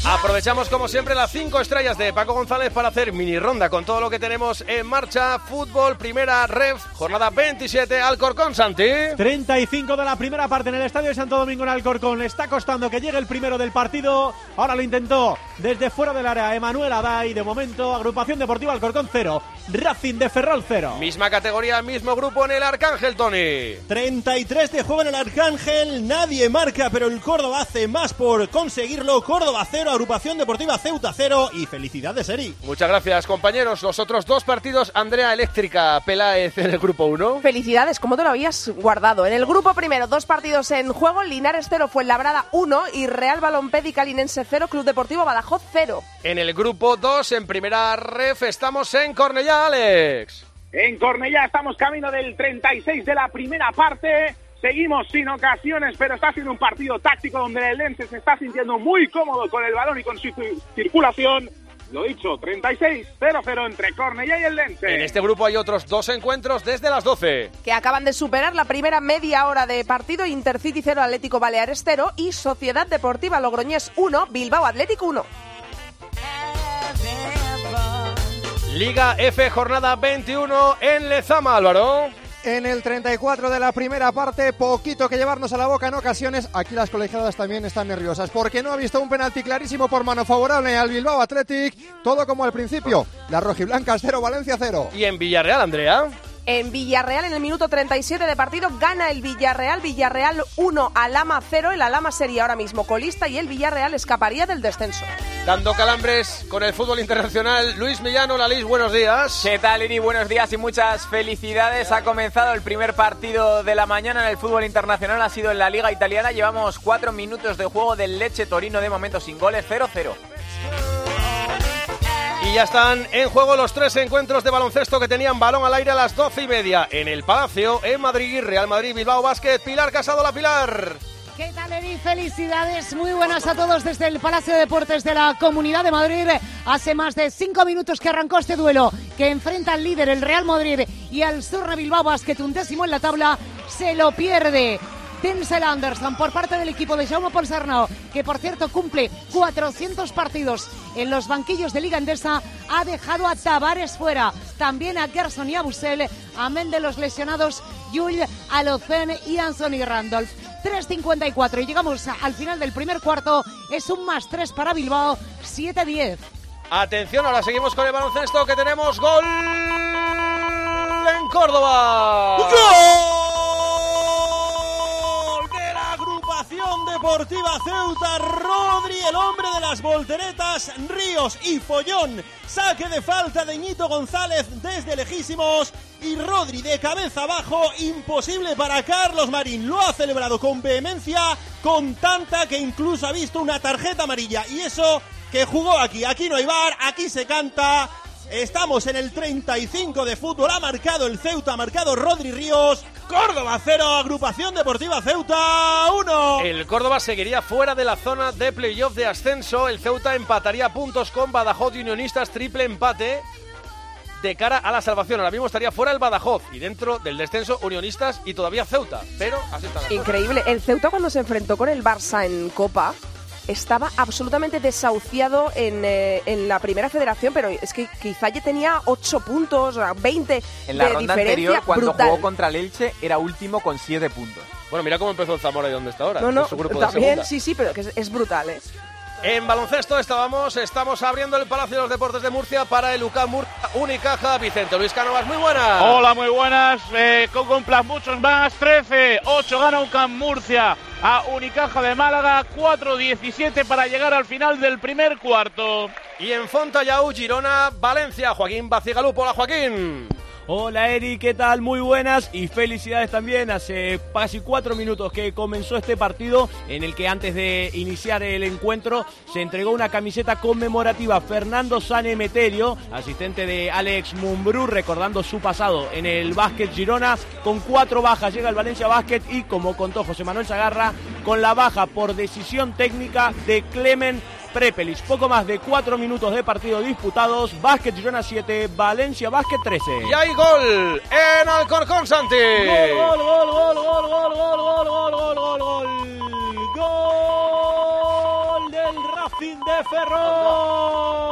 Aprovechamos como siempre las cinco estrellas de Paco González para hacer mini ronda con todo lo que tenemos en marcha. Fútbol, primera ref, jornada 27, Alcorcón, Santi. 35 de la primera parte en el Estadio de Santo Domingo en Alcorcón. Le está costando que llegue el primero del partido. Ahora lo intentó desde fuera del área Emanuel Aday. De momento, Agrupación Deportiva Alcorcón 0. Racing de Ferrol 0. Misma categoría, mismo grupo en el Arcángel, Tony. 33 de juego en el Arcángel, nadie marca, pero el Córdoba hace más por conseguirlo. Córdoba 0, Agrupación Deportiva Ceuta 0 y felicidades, Eri. Muchas gracias, compañeros. Los otros dos partidos, Andrea Eléctrica Peláez en el grupo 1. Felicidades, ¿cómo te lo habías guardado? En el grupo primero, dos partidos en juego, Linares 0, Fuenlabrada 1 y Real Balompédica Linense 0, Club Deportivo Badajoz 0. En el grupo 2, en primera ref, estamos en Cornellá, Alex. En Cornellá estamos camino del 36 de la primera parte. Seguimos sin ocasiones, pero está siendo un partido táctico donde el Lense se está sintiendo muy cómodo con el balón y con su cir- circulación. Lo dicho, 36-0-0 entre Cornellá y el Lense. En este grupo hay otros dos encuentros desde las 12. Que acaban de superar la primera media hora de partido Intercity 0, Atlético Baleares 0 y Sociedad Deportiva Logroñés 1, Bilbao Atlético 1. Liga F, jornada 21 en Lezama, Álvaro. En el 34 de la primera parte, poquito que llevarnos a la boca en ocasiones. Aquí las colegiadas también están nerviosas porque no ha visto un penalti clarísimo por mano favorable al Bilbao Athletic. Todo como al principio. Las rojiblancas 0, Valencia 0. Y en Villarreal, Andrea. En Villarreal, en el minuto 37 de partido, gana el Villarreal. Villarreal 1, Alama 0. El Alama sería ahora mismo colista y el Villarreal escaparía del descenso. Dando calambres con el fútbol internacional, Luis Millano, la Liz, buenos días. ¿Qué tal, Iri? Buenos días y muchas felicidades. Ha comenzado el primer partido de la mañana en el fútbol internacional, ha sido en la Liga Italiana. Llevamos cuatro minutos de juego del Leche Torino, de momento sin goles, 0-0. Y ya están en juego los tres encuentros de baloncesto que tenían balón al aire a las doce y media en el Palacio, en Madrid, Real Madrid, Bilbao Basket, Pilar Casado, la Pilar. ¿Qué tal, Eri? Felicidades, muy buenas a todos desde el Palacio de Deportes de la Comunidad de Madrid. Hace más de cinco minutos que arrancó este duelo que enfrenta al líder, el Real Madrid, y al Surre Bilbao Basket, un décimo en la tabla, se lo pierde. Denzel Anderson por parte del equipo de Jaume Ponsarnau, que por cierto cumple 400 partidos en los banquillos de Liga Endesa, ha dejado a Tavares fuera, también a Gerson y a Busel, amén de los lesionados Yul, Alocen y Anthony Randolph. 3.54 y llegamos al final del primer cuarto, es un más 3 para Bilbao, 7-10. Atención, ahora seguimos con el baloncesto que tenemos gol en Córdoba. ¡Gol deportiva Ceuta! Rodri, el hombre de las volteretas, Ríos y Follón. Saque de falta de Ñito González desde lejísimos. Y Rodri de cabeza abajo, imposible para Carlos Marín. Lo ha celebrado con vehemencia, con tanta que incluso ha visto una tarjeta amarilla. Y eso que jugó aquí. Aquí no hay bar, aquí se canta. Estamos en el 35 de fútbol. Ha marcado el Ceuta, ha marcado Rodri Ríos. Córdoba 0, Agrupación Deportiva Ceuta 1. El Córdoba seguiría fuera de la zona de playoff de ascenso. El Ceuta empataría puntos con Badajoz y Unionistas, triple empate de cara a la salvación. Ahora mismo estaría fuera el Badajoz y dentro del descenso Unionistas y todavía Ceuta. Pero así está la cosa. Increíble. El Ceuta cuando se enfrentó con el Barça en Copa estaba absolutamente desahuciado en, eh, en la primera federación, pero es que quizá ya tenía 8 puntos, o sea, 20 En la de ronda diferencia. anterior, cuando brutal. jugó contra el Elche, era último con 7 puntos. Bueno, mira cómo empezó el Zamora y dónde está ahora. No, no, su grupo de también, segunda. sí, sí, pero que es, es brutal, ¿eh? En baloncesto estábamos, estamos abriendo el Palacio de los Deportes de Murcia para el UCAM Murcia Unicaja. Vicente Luis Cánovas, muy buenas. Hola, muy buenas. Eh, con cumplas muchos más. 13, 8 gana UCAM Murcia a Unicaja de Málaga. 4-17 para llegar al final del primer cuarto. Y en Fontallau, Girona, Valencia, Joaquín Bacigalupo. Hola, Joaquín. Hola Eri, ¿qué tal? Muy buenas y felicidades también. Hace casi cuatro minutos que comenzó este partido en el que antes de iniciar el encuentro se entregó una camiseta conmemorativa Fernando Sanemeterio, asistente de Alex Mumbrú, recordando su pasado en el básquet Girona. Con cuatro bajas llega el Valencia Básquet y como contó José Manuel Zagarra, con la baja por decisión técnica de Clemen Prepelis. Poco más de cuatro minutos de partido disputados. Básquet Girona 7, Valencia Básquet 13. Y hay gol en Alcorcón, Santi. Gol, gol, gol, gol, gol, gol, gol, gol, gol, gol, gol, gol. Gol del Racing de Ferrol.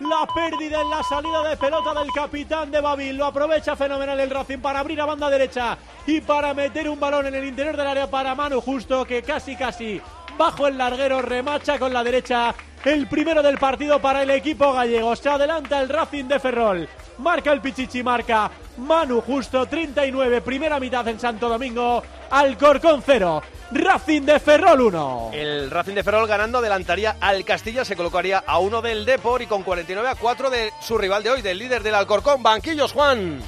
La pérdida en la salida de pelota del capitán de Babil. Lo aprovecha fenomenal el Racing para abrir a banda derecha y para meter un balón en el interior del área para Manu Justo que casi casi bajo el larguero, remacha con la derecha. El primero del partido para el equipo gallego. Se adelanta el Racing de Ferrol. Marca el Pichichi, marca Manu Justo, 39, primera mitad en Santo Domingo. Alcorcón 0, Racing de Ferrol 1. El Racing de Ferrol ganando adelantaría al Castilla, se colocaría a uno del Depor y con 49 a 4 de su rival de hoy, del líder del Alcorcón, Banquillos Juan.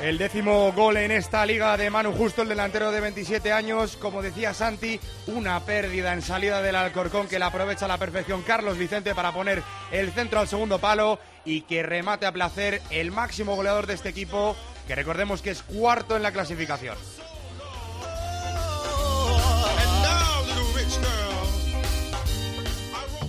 El décimo gol en esta liga de Manu Justo, el delantero de 27 años. Como decía Santi, una pérdida en salida del Alcorcón que la aprovecha a la perfección Carlos Vicente para poner el centro al segundo palo y que remate a placer el máximo goleador de este equipo, que recordemos que es cuarto en la clasificación.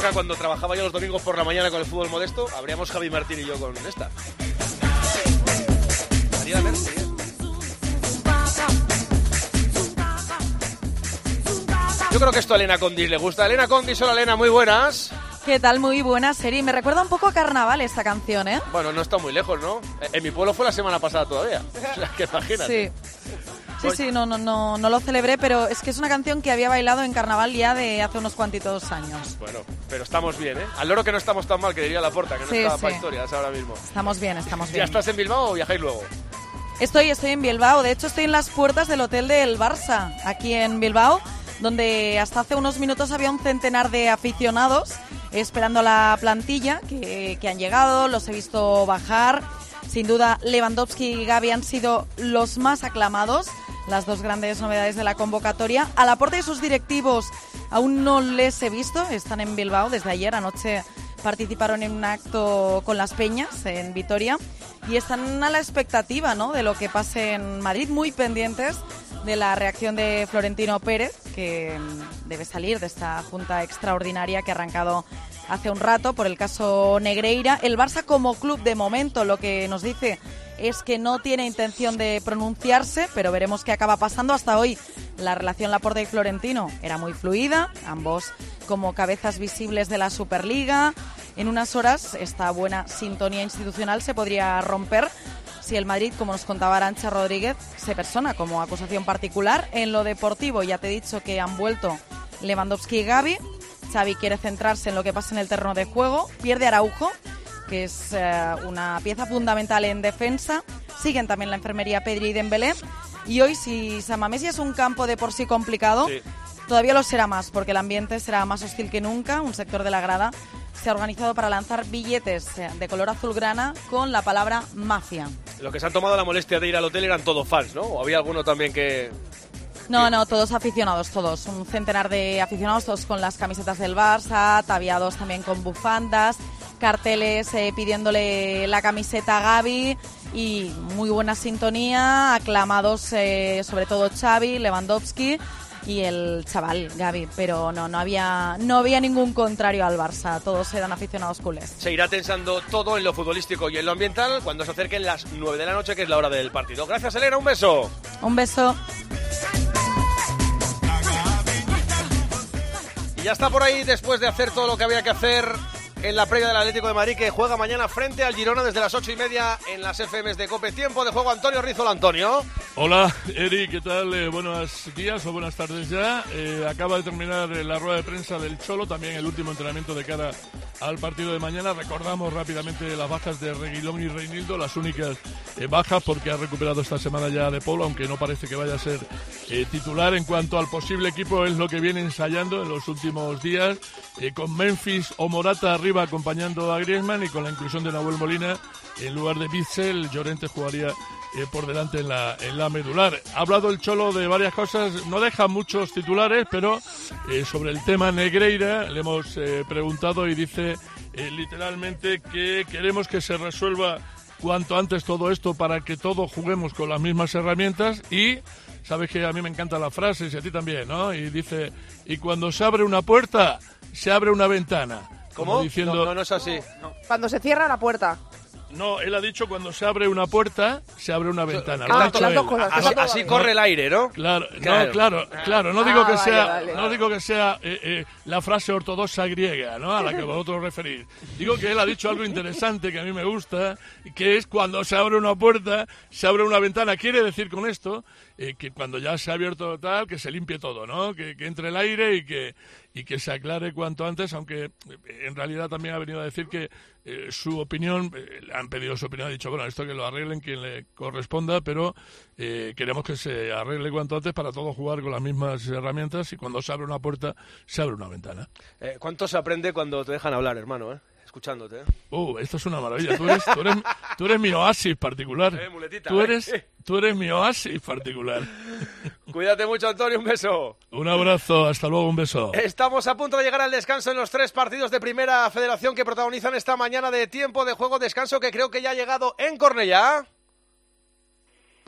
época, cuando trabajaba yo los domingos por la mañana con el fútbol modesto, habríamos Javi Martín y yo con esta. María Merce, ¿eh? Yo creo que esto a Elena Condis le gusta. Elena Condis, hola Elena, muy buenas. ¿Qué tal? Muy buena serie. Me recuerda un poco a Carnaval esta canción, ¿eh? Bueno, no está muy lejos, ¿no? En mi pueblo fue la semana pasada todavía. *laughs* O sea, que imagínate. Sí. Sí, sí, no, no, no, no lo celebré, pero es que es una canción que había bailado en Carnaval ya de hace unos cuantitos años. Bueno, pero estamos bien, ¿eh? Al loro que no estamos tan mal, que diría la porta, que no Sí, está sí. para historias ahora mismo. Estamos bien, estamos ¿Ya bien. estás en Bilbao o viajáis luego? Estoy, estoy en Bilbao. De hecho, estoy en las puertas del hotel del Barça, aquí en Bilbao, donde hasta hace unos minutos había un centenar de aficionados esperando a la plantilla que, que han llegado. Los he visto bajar. Sin duda, Lewandowski y Gaby han sido los más aclamados, las dos grandes novedades de la convocatoria. A la de sus directivos aún no les he visto, están en Bilbao desde ayer. Anoche participaron en un acto con las Peñas en Vitoria y están a la expectativa ¿no? de lo que pase en Madrid, muy pendientes de la reacción de Florentino Pérez, que mm, debe salir de esta junta extraordinaria que ha arrancado hace un rato por el caso Negreira. El Barça como club de momento lo que nos dice es que no tiene intención de pronunciarse, pero veremos qué acaba pasando. Hasta hoy la relación Laporta y Florentino era muy fluida, ambos como cabezas visibles de la Superliga. En unas horas esta buena sintonía institucional se podría romper si el Madrid, como nos contaba Arancha Rodríguez, se persona como acusación particular. En lo deportivo ya te he dicho que han vuelto Lewandowski y Gaby. Xavi quiere centrarse en lo que pasa en el terreno de juego. Pierde Araujo, que es eh, una pieza fundamental en defensa. Siguen también la enfermería Pedri y Dembélé. Y hoy, si San Mamés ya es un campo de por sí complicado, todavía lo será más, porque el ambiente será más hostil que nunca. Un sector de la grada se ha organizado para lanzar billetes de color azulgrana con la palabra mafia. Los que se han tomado la molestia de ir al hotel eran todos fans, ¿no? ¿O había alguno también que...? No, no, todos aficionados, todos. Un centenar de aficionados, todos con las camisetas del Barça, ataviados también con bufandas, carteles eh, pidiéndole la camiseta a Gaby y muy buena sintonía, aclamados eh, sobre todo Xavi, Lewandowski y el chaval Gaby, pero no, no había, no había ningún contrario al Barça, todos eran aficionados culés. Se irá tensando todo en lo futbolístico y en lo ambiental cuando se acerquen las 9 de la noche, que es la hora del partido. Gracias, Elena, un beso. Un beso. Y ya está por ahí después de hacer todo lo que había que hacer en la previa del Atlético de Madrid que juega mañana frente al Girona desde las ocho y media en las FMs de Cope. Tiempo de juego Antonio Rizola. Antonio. Hola, Eri, ¿qué tal? Eh, buenos días o buenas tardes ya. Eh, acaba de terminar eh, la rueda de prensa del Cholo, también el último entrenamiento de cara al partido de mañana. Recordamos rápidamente las bajas de Reguilón y Reinildo, las únicas eh, bajas porque ha recuperado esta semana ya de Polo, aunque no parece que vaya a ser eh, titular. En cuanto al posible equipo, es lo que viene ensayando en los últimos días, eh, con Memphis o Morata arriba acompañando a Griezmann y con la inclusión de Nahuel Molina en lugar de Bitzel, Llorente jugaría eh, por delante en la, en la medular. Ha hablado el Cholo de varias cosas, no deja muchos titulares, pero eh, sobre el tema Negreira le hemos eh, preguntado y dice eh, literalmente que queremos que se resuelva cuanto antes todo esto para que todos juguemos con las mismas herramientas y sabes que a mí me encanta la frase y a ti también, ¿no? Y dice, y cuando se abre una puerta, se abre una ventana. Como ¿Cómo? diciendo, No, no, no es así. Cuando se cierra la puerta. no, él ha dicho cuando se abre una puerta, se abre una ventana. Lo Ah, dicho las dos él. cosas, Así- corre el aire, ¿no? Claro, Claro. no, claro, claro. No digo Ah, que vale, sea, vale. no digo que sea eh, eh, la frase ortodoxa griega, ¿no? A la que vosotros referís. Digo que él ha dicho algo interesante que a mí me gusta, que es cuando se abre una puerta, se abre una ventana. Quiere decir con esto eh, que cuando ya se ha abierto tal, que se limpie todo, ¿no? Que, que entre el aire y que y que se aclare cuanto antes, aunque eh, en realidad también ha venido a decir que eh, su opinión, eh, han pedido su opinión, ha dicho, bueno, esto que lo arreglen quien le corresponda, pero eh, queremos que se arregle cuanto antes para todos jugar con las mismas herramientas y cuando se abre una puerta, se abre una ventana. ¿Cuánto se aprende cuando te dejan hablar, hermano? Escuchándote. ¿eh? Uh, esto es una maravilla. Tú eres, tú eres, tú eres mi oasis particular. Eh, muletita, tú eh. eres, tú eres mi oasis particular. *laughs* Cuídate mucho, Antonio. Un beso. Un abrazo, hasta luego, un beso. Estamos a punto de llegar al descanso en los tres partidos de Primera Federación que protagonizan esta mañana de tiempo de juego. Descanso que creo que ya ha llegado en Cornellá.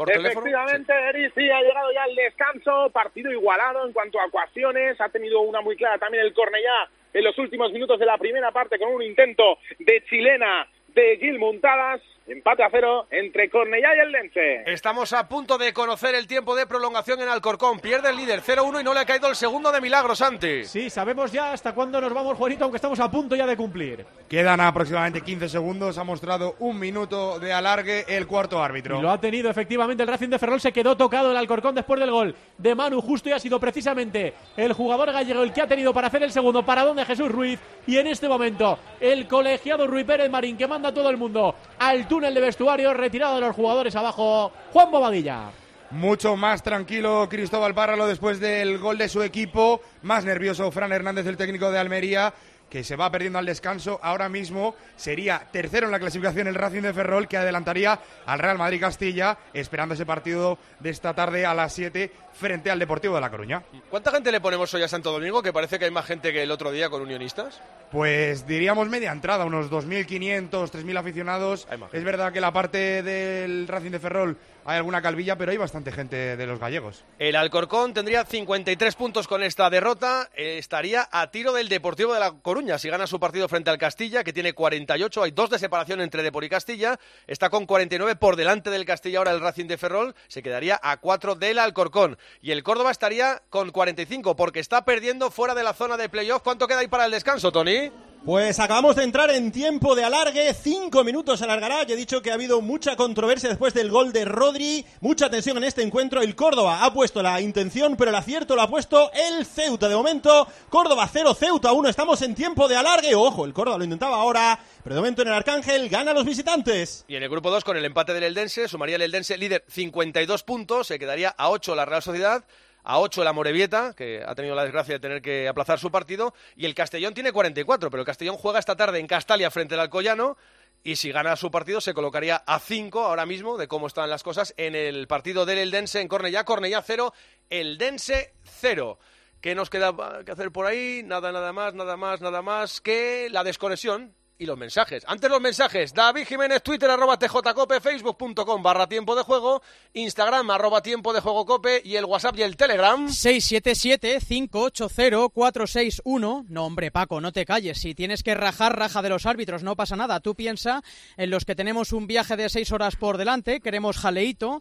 Por teléfono. Efectivamente, Eri, sí, ha llegado ya el descanso, partido igualado en cuanto a ecuaciones, ha tenido una muy clara también el Cornellá en los últimos minutos de la primera parte con un intento de chilena de Gil Muntadas, empate a cero entre Cornellá y el Lense. Estamos a punto de conocer el tiempo de prolongación en Alcorcón. Pierde el líder 0-1 y no le ha caído el segundo de milagro, Santi. Sí, sabemos ya hasta cuándo nos vamos, Juanito, aunque estamos a punto ya de cumplir. Quedan aproximadamente 15 segundos. Ha mostrado un minuto de alargue el cuarto árbitro. Y lo ha tenido efectivamente el Racing de Ferrol. Se quedó tocado el Alcorcón después del gol de Manu Justo y ha sido precisamente el jugador gallego el que ha tenido para hacer el segundo paradón de Jesús Ruiz. Y en este momento el colegiado Ruiz Pérez Marín que manda a todo el mundo al túnel de vestuario retirado de los jugadores abajo. Juan Bobadilla. Mucho más tranquilo Cristóbal Párralo después del gol de su equipo. Más nervioso Fran Hernández, el técnico de Almería, que se va perdiendo al descanso. Ahora mismo sería tercero en la clasificación el Racing de Ferrol, que adelantaría al Real Madrid Castilla, esperando ese partido de esta tarde a las 7 frente al Deportivo de La Coruña. ¿Cuánta gente le ponemos hoy a Santo Domingo? Que parece que hay más gente que el otro día con unionistas. Pues diríamos media entrada, unos 2.500, 3.000 aficionados. Es verdad que la parte del Racing de Ferrol hay alguna calvilla, pero hay bastante gente de los gallegos. El Alcorcón tendría 53 puntos con esta derrota. eh, estaría a tiro del Deportivo de La Coruña si gana su partido frente al Castilla, que tiene 48. Hay dos de separación entre Depor y Castilla. Está con 49 por delante del Castilla ahora el Racing de Ferrol. Se quedaría a 4 del Alcorcón. Y el Córdoba estaría con 45 porque está perdiendo fuera de la zona de playoff. ¿Cuánto queda ahí para el descanso, Tony? Pues acabamos de entrar en tiempo de alargue, cinco minutos alargará. Ya he dicho que ha habido mucha controversia después del gol de Rodri, mucha tensión en este encuentro. El Córdoba ha puesto la intención, pero el acierto lo ha puesto el Ceuta. De momento, Córdoba 0, Ceuta 1. Estamos en tiempo de alargue. Ojo, el Córdoba lo intentaba ahora, pero de momento en el Arcángel gana los visitantes. Y en el grupo 2, con el empate del Eldense, sumaría el Eldense líder 52 puntos, se quedaría a 8 la Real Sociedad, a 8 la Morevieta, que ha tenido la desgracia de tener que aplazar su partido, y el Castellón tiene 44, pero el Castellón juega esta tarde en Castalia frente al Alcoyano, y si gana su partido se colocaría a 5 ahora mismo de cómo están las cosas en el partido del Eldense en Cornellá, Cornellá 0, Eldense 0. ¿Qué nos queda que hacer por ahí? Nada, nada más, nada más, nada más que la desconexión y los mensajes. Antes los mensajes. David Jiménez, Twitter, arroba tjcope, facebook.com barra tiempo de juego, Instagram, arroba tiempo de juego cope y el WhatsApp y el Telegram. 677-580-461. No, hombre, Paco, no te calles. Si tienes que rajar, raja de los árbitros, no pasa nada. Tú piensa en los que tenemos un viaje de seis horas por delante, queremos jaleíto.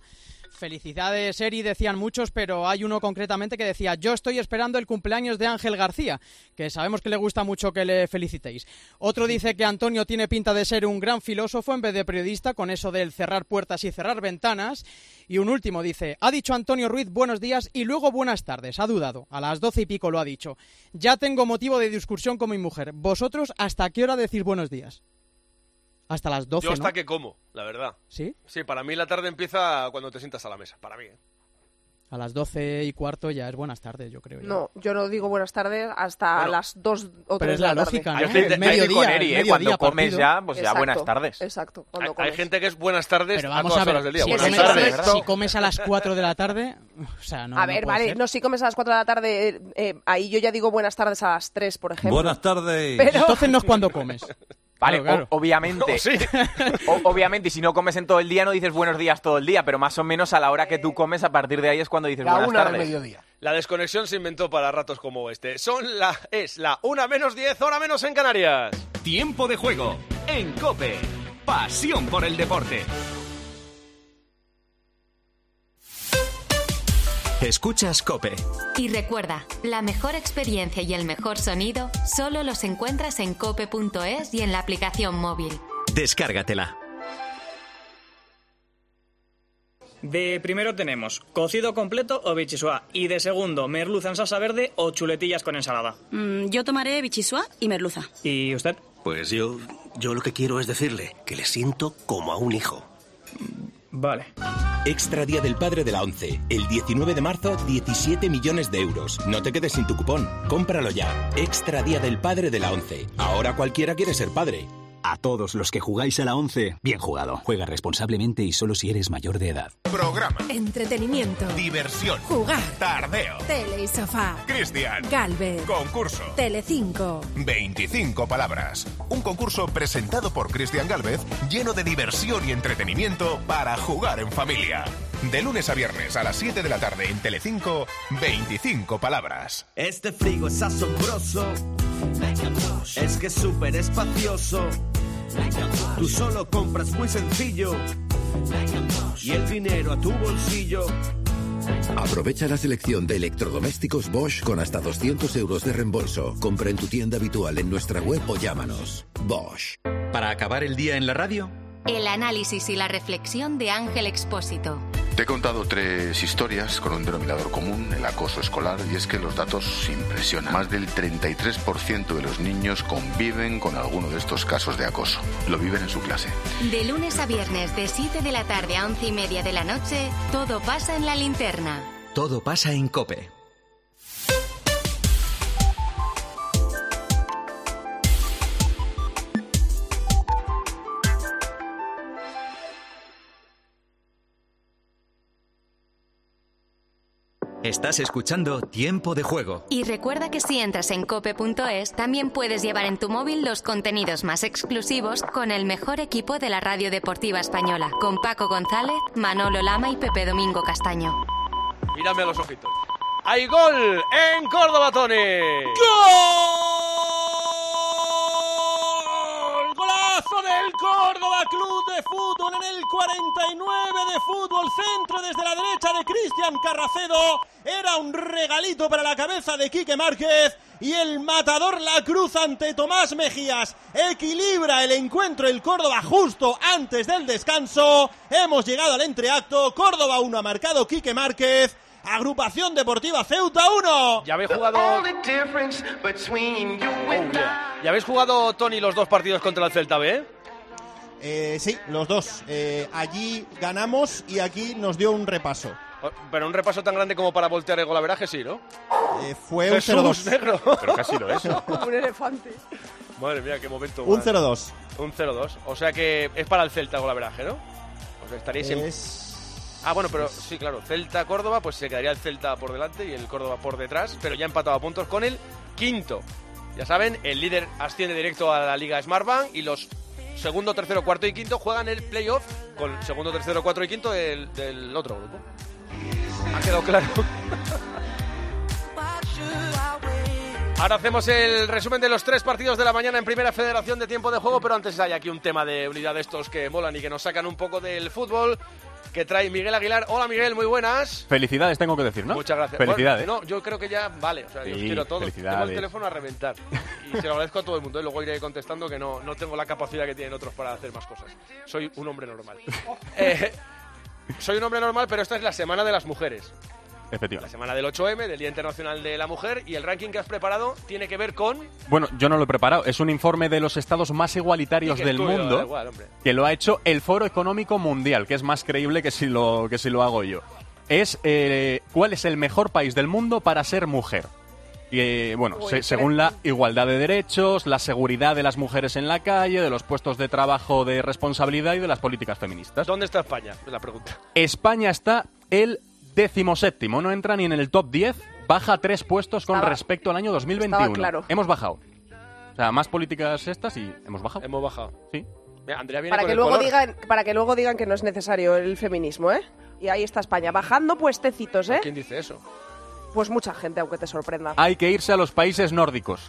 Felicidades, Eri, decían muchos, pero hay uno concretamente que decía, yo estoy esperando el cumpleaños de Ángel García, que sabemos que le gusta mucho que le felicitéis. Otro dice que Antonio tiene pinta de ser un gran filósofo en vez de periodista, con eso del cerrar puertas y cerrar ventanas. Y un último dice, ha dicho Antonio Ruiz buenos días y luego buenas tardes, ha dudado, a las doce y pico lo ha dicho. Ya tengo motivo de discusión con mi mujer. ¿Vosotros hasta qué hora decís buenos días? Hasta las 12, Yo hasta ¿no? que como, la verdad. ¿Sí? Sí, para mí la tarde empieza cuando te sientas a la mesa. Para mí. ¿eh? A las doce y cuarto ya es buenas tardes, yo creo. ya. No, yo no digo buenas tardes hasta Bueno, las 2 o 3 pero es la, la tarde. lógica, ¿no? El estoy mediodía, con Eri, ¿eh? mediodía Cuando comes partido. ya, pues ya Exacto, buenas tardes. Exacto, Hay, cuando hay comes. gente que es buenas tardes Pero a vamos todas a ver, horas del día. si, buenas comes, tardes. si comes a las 4 de la tarde, o sea, no a no ver, puede vale, ser. no, si comes a las 4 de la tarde, eh, eh, ahí yo ya digo buenas tardes a las 3, por ejemplo. Buenas tardes. Pero- Entonces no es cuando comes. *laughs* Vale, Claro, claro. o- obviamente. No, *laughs* sí. *laughs* O- obviamente, y si no comes en todo el día, no dices buenos días todo el día, pero más o menos a la hora que tú comes, a partir de ahí es cuando dices La buenas una del tardes. mediodía. La desconexión se inventó para ratos como este. Son la es la una menos 10, hora menos en Canarias. Tiempo de juego en Cope. Pasión por el deporte. Escuchas Cope. Y recuerda, la mejor experiencia y el mejor sonido solo los encuentras en cope.es y en la aplicación móvil. Descárgatela. De primero tenemos cocido completo o bichisua y de segundo merluza en salsa verde o chuletillas con ensalada. Mm, yo tomaré bichisua y merluza. ¿Y usted? Pues yo, yo lo que quiero es decirle que le siento como a un hijo. Vale. Extra Día del Padre de la ONCE. El 19 de marzo, 17 millones de euros. No te quedes sin tu cupón. Cómpralo ya. Extra Día del Padre de la ONCE. Ahora cualquiera quiere ser padre. A todos los que jugáis a la 11, bien jugado. Juega responsablemente y solo si eres mayor de edad. Programa. Entretenimiento. Diversión. Jugar. Tardeo. Tele y sofá. Cristian. Galvez. Concurso. Telecinco. 25 palabras. Un concurso presentado por Cristian Galvez lleno de diversión y entretenimiento para jugar en familia. De lunes a viernes a las 7 de la tarde en Telecinco, 25 palabras. Este frigo es asombroso. Es que es súper espacioso. Tú solo compras muy sencillo. Y el dinero a tu bolsillo. Aprovecha la selección de electrodomésticos Bosch con hasta 200 euros de reembolso. Compra en tu tienda habitual en nuestra web o llámanos. Bosch. Para acabar el día en la radio, El análisis y la reflexión de Ángel Expósito. Te he contado tres historias con un denominador común, el acoso escolar, y es que los datos impresionan. Más del 33% de los niños conviven con alguno de estos casos de acoso. Lo viven en su clase. De lunes a viernes, de 7 de la tarde a 11 y media de la noche, todo pasa en la linterna. todo pasa en Cope. Estás escuchando Tiempo de Juego. Y recuerda que si entras en cope.es, también puedes llevar en tu móvil los contenidos más exclusivos con el mejor equipo de la radio deportiva española, con Paco González, Manolo Lama y Pepe Domingo Castaño. Mírame a los ojitos. ¡Hay gol en Córdoba, Tony! Golazo de Fútbol en el 49 de fútbol. Centro desde la derecha de Cristian Carracedo. Era un regalito para la cabeza de Quique Márquez. Y el matador la cruz ante Tomás Mejías. Equilibra el encuentro el Córdoba justo antes del descanso. Hemos llegado al entreacto. Córdoba 1 ha marcado Quique Márquez. Agrupación Deportiva Ceuta 1. Ya habéis jugado. Oh, yeah. ¿Ya habéis jugado, Tony, los dos partidos contra el Celta B? Eh, sí, los dos. Eh, allí ganamos y aquí nos dio un repaso. Pero un repaso tan grande como para voltear el golaveraje, sí, ¿no? Eh, fue un Jesús 0-2. negro. *laughs* Pero casi lo es. Como *laughs* un elefante. Madre mía, qué momento. Un más. 0-2. Un 0-2. O sea que es para el Celta el golaveraje, ¿no? O sea, estaríais en... Es- Ah, bueno, pero sí, claro. Celta-Córdoba, pues se quedaría el Celta por delante y el Córdoba por detrás, pero ya empatado a puntos con el quinto. Ya saben, el líder asciende directo a la Liga Smartbank y los segundo, tercero, cuarto y quinto juegan el playoff con segundo, tercero, cuarto y quinto del, del otro grupo. ¿Ha quedado claro? *laughs* Ahora hacemos el resumen de los tres partidos de la mañana en Primera Federación de Tiempo de Juego, pero antes hay aquí un tema de unidad de estos que molan y que nos sacan un poco del fútbol que trae Miguel Aguilar. Hola Miguel, muy buenas. Felicidades tengo que decir, ¿no? Muchas gracias. Felicidades. Bueno, no, yo creo que ya vale, o sea, yo os Sí, quiero a todos. Tengo el teléfono a reventar *laughs* y se lo agradezco a todo el mundo y luego iré contestando que no, no tengo la capacidad que tienen otros para hacer más cosas. Soy un hombre normal. *laughs* Eh, soy un hombre normal, pero esta es la Semana de las Mujeres. La Efectivamente. semana del 8M, del Día Internacional de la Mujer, y el ranking que has preparado tiene que ver con... Bueno, yo no lo he preparado. Es un informe de los estados más igualitarios del da mundo igual, que lo ha hecho el Foro Económico Mundial, que es más creíble que si lo, que si lo hago yo. Es eh, cuál es el mejor país del mundo para ser mujer. Y, eh, bueno, Uy, se- qué según la igualdad de derechos, la seguridad de las mujeres en la calle, de los puestos de trabajo de responsabilidad y de las políticas feministas. ¿Dónde está España? Es la pregunta. España está el decimoséptimo, no entra ni en el top 10, baja tres puestos con Estaba- respecto al año 2021. estaba claro. Hemos bajado. O sea, más políticas estas y hemos bajado. Hemos bajado. Sí. Mira, Andrea viene Para con que, el luego color. digan, para que luego digan que no es necesario el feminismo, ¿eh? Y ahí está España, bajando puestecitos, ¿eh? ¿Quién dice eso? Pues mucha gente, aunque te sorprenda. Hay que irse a los países nórdicos.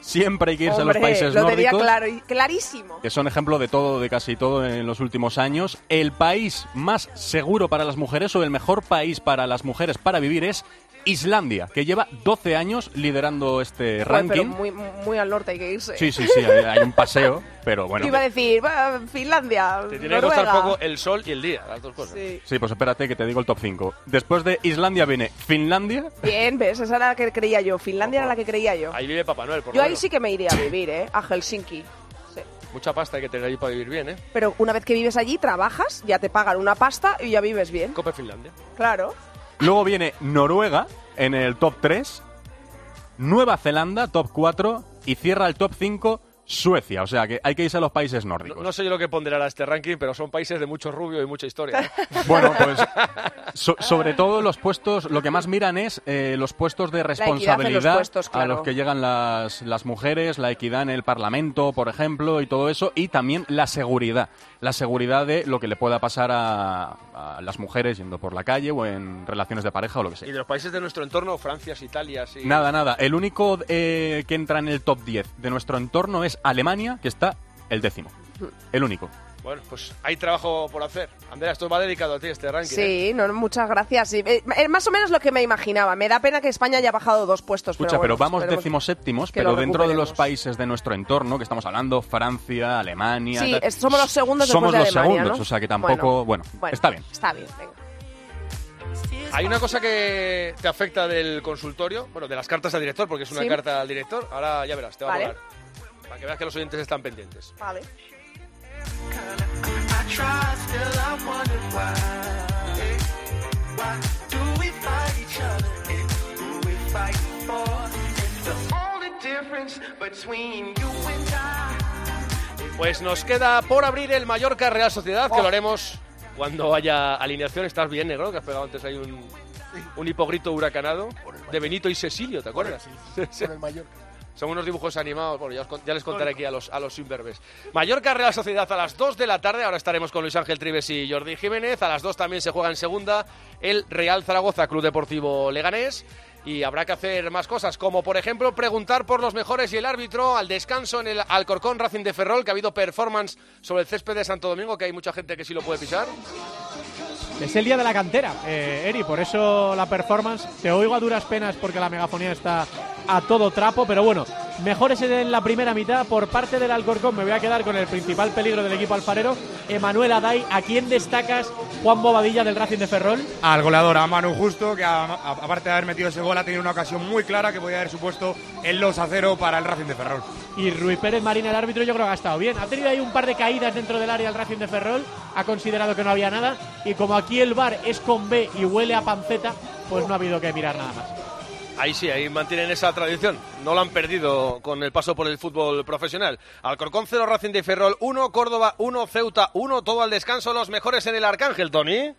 Siempre hay que irse Hombre, a los países lo tenía nórdicos. claro, y- clarísimo. que son ejemplo de todo, de casi todo en los últimos años. El país más seguro para las mujeres o el mejor país para las mujeres para vivir es Islandia, que lleva 12 años liderando este Joder, pero ranking. muy, muy al norte hay que irse. Sí, sí, sí, hay, hay un paseo, pero *laughs* bueno. Iba a decir, va, Finlandia, Te tiene que gustar Noruega. poco el sol y el día, las dos cosas. Sí. Sí, pues espérate que te digo el top 5. Después de Islandia viene Finlandia. Bien, ves, esa era la que creía yo. Finlandia era la que creía yo. Ahí vive Papá Noel, por Yo ahí sí que me iría a vivir, ¿eh? A Helsinki. Sí. Mucha pasta hay que tener ahí para vivir bien, ¿eh? Pero una vez que vives allí, trabajas, ya te pagan una pasta y ya vives bien. Cope Finlandia. Claro. Luego viene Noruega en el top 3. Nueva Zelanda, top 4. Y cierra el top 5 Suecia. O sea que hay que irse a los países nórdicos. No sé yo lo que ponderará este ranking, pero son países de mucho rubio y mucha historia. ¿eh? *laughs* Bueno, pues so- sobre todo los puestos, lo que más miran es eh, los puestos de en los responsabilidad puestos, a los que llegan las, las mujeres, la equidad en el Parlamento, por ejemplo, y todo eso, y también la seguridad, la seguridad de lo que le pueda pasar a, a las mujeres yendo por la calle o en relaciones de pareja o lo que y sea. de los países de nuestro entorno, Francia, Italia, sí. Nada, nada. El único eh, que entra en el top 10 de nuestro entorno es Alemania, que está el décimo. El único. Bueno, pues hay trabajo por hacer. Andrea, esto va dedicado a ti, este ranking. ¿eh? Sí, no, muchas gracias. Sí, eh, eh, más o menos lo que me imaginaba. Me da pena que España haya bajado dos puestos. Escucha, pero, vamos decimoséptimos, que pero dentro de los países de nuestro entorno, que estamos hablando, Francia, Alemania... Sí, tal, somos los segundos Somos de los Alemania, segundos, ¿no? o sea que tampoco... Bueno, Bueno, está bien. Está bien, venga. Hay una cosa que te afecta del consultorio, bueno, de las cartas al director, porque es una Sí. carta al director. Ahora ya verás, te va Vale. a molar. Para que veas que los oyentes están pendientes. Vale. Pues nos queda por abrir el Mallorca Real Sociedad, que lo haremos cuando haya alineación. Estás bien, negro, que has pegado antes ahí un, un hipogrito huracanado de Benito y Cecilio, ¿te acuerdas? Sí, sí. Son unos dibujos animados, bueno, ya, os ya les contaré aquí a los, a los imberbes. Mallorca Real Sociedad a las 2 de la tarde, ahora estaremos con Luis Ángel Tribes y Jordi Jiménez. A las 2 también se juega en segunda el Real Zaragoza Club Deportivo Leganés. Y habrá que hacer más cosas, como por ejemplo preguntar por los mejores y el árbitro al descanso en el Alcorcón Racing de Ferrol, que ha habido performance sobre el césped de Santo Domingo, que hay mucha gente que sí lo puede pisar. Es el día de la cantera, eh, Eri, por eso la performance. Te oigo a duras penas porque la megafonía está a todo trapo, pero bueno, mejores en la primera mitad por parte del Alcorcón. Me voy a quedar con el principal peligro del equipo alfarero, Emanuel Aday. ¿A quién destacas, Juan Bobadilla del Racing de Ferrol? Al goleador, a Manu Justo, que a- a- aparte de haber metido ese gol, ha tenido una ocasión muy clara que podía haber supuesto el 2 a 0 para el Racing de Ferrol. Y Rui Pérez Marín, el árbitro, yo creo que ha estado bien. Ha tenido ahí un par de caídas dentro del área el Racing de Ferrol, ha considerado que no había nada. Y como aquí el bar es con B y huele a panceta, pues no ha habido que mirar nada más. Ahí sí, ahí mantienen esa tradición. No la han perdido con el paso por el fútbol profesional. Alcorcón 0, Racing de Ferrol 1, Córdoba 1, Ceuta 1, todo al descanso, los mejores en el Arcángel, Tony.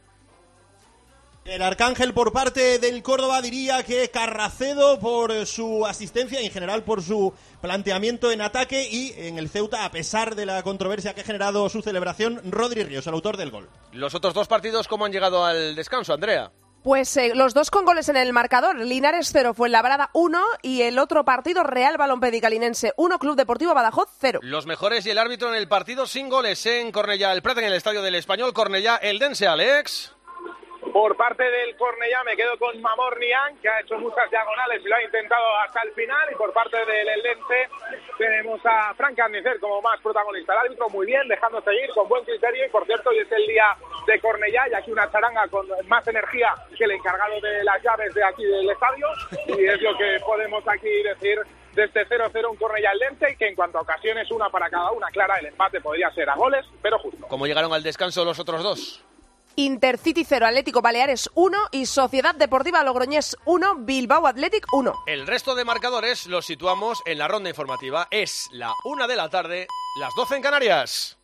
El Arcángel por parte del Córdoba diría que Carracedo por su asistencia y en general por su planteamiento en ataque y en el Ceuta, a pesar de la controversia que ha generado su celebración, Rodri Ríos, el autor del gol. Los otros dos partidos, ¿cómo han llegado al descanso, Andrea? Pues eh, los dos con goles en el marcador. Linares 0, fue Labrada 1 y el otro partido Real Balompedicalinense 1, Club Deportivo Badajoz 0. Los mejores y el árbitro en el partido sin goles en Cornellá, el Prat en el Estadio del Español, Cornellá, el Dense, Alex. Por parte del Cornellá me quedo con Mamor Nian, que ha hecho muchas diagonales y lo ha intentado hasta el final. Y por parte del Eldense tenemos a Frank Andicer como más protagonista. El árbitro muy bien, dejando seguir con buen criterio. Y por cierto, hoy es el día de Cornellá y aquí una charanga con más energía que el encargado de las llaves de aquí del estadio. Y es lo que podemos aquí decir desde 0-0 un Cornellá Eldense y que en cuanto a ocasiones, una para cada una, clara, el empate podría ser a goles, pero justo. ¿Cómo llegaron al descanso los otros dos? Intercity 0, Atlético Baleares 1 y Sociedad Deportiva Logroñés 1, Bilbao Athletic 1. El resto de marcadores los situamos en la ronda informativa. Es la una de la tarde, las 12 en Canarias.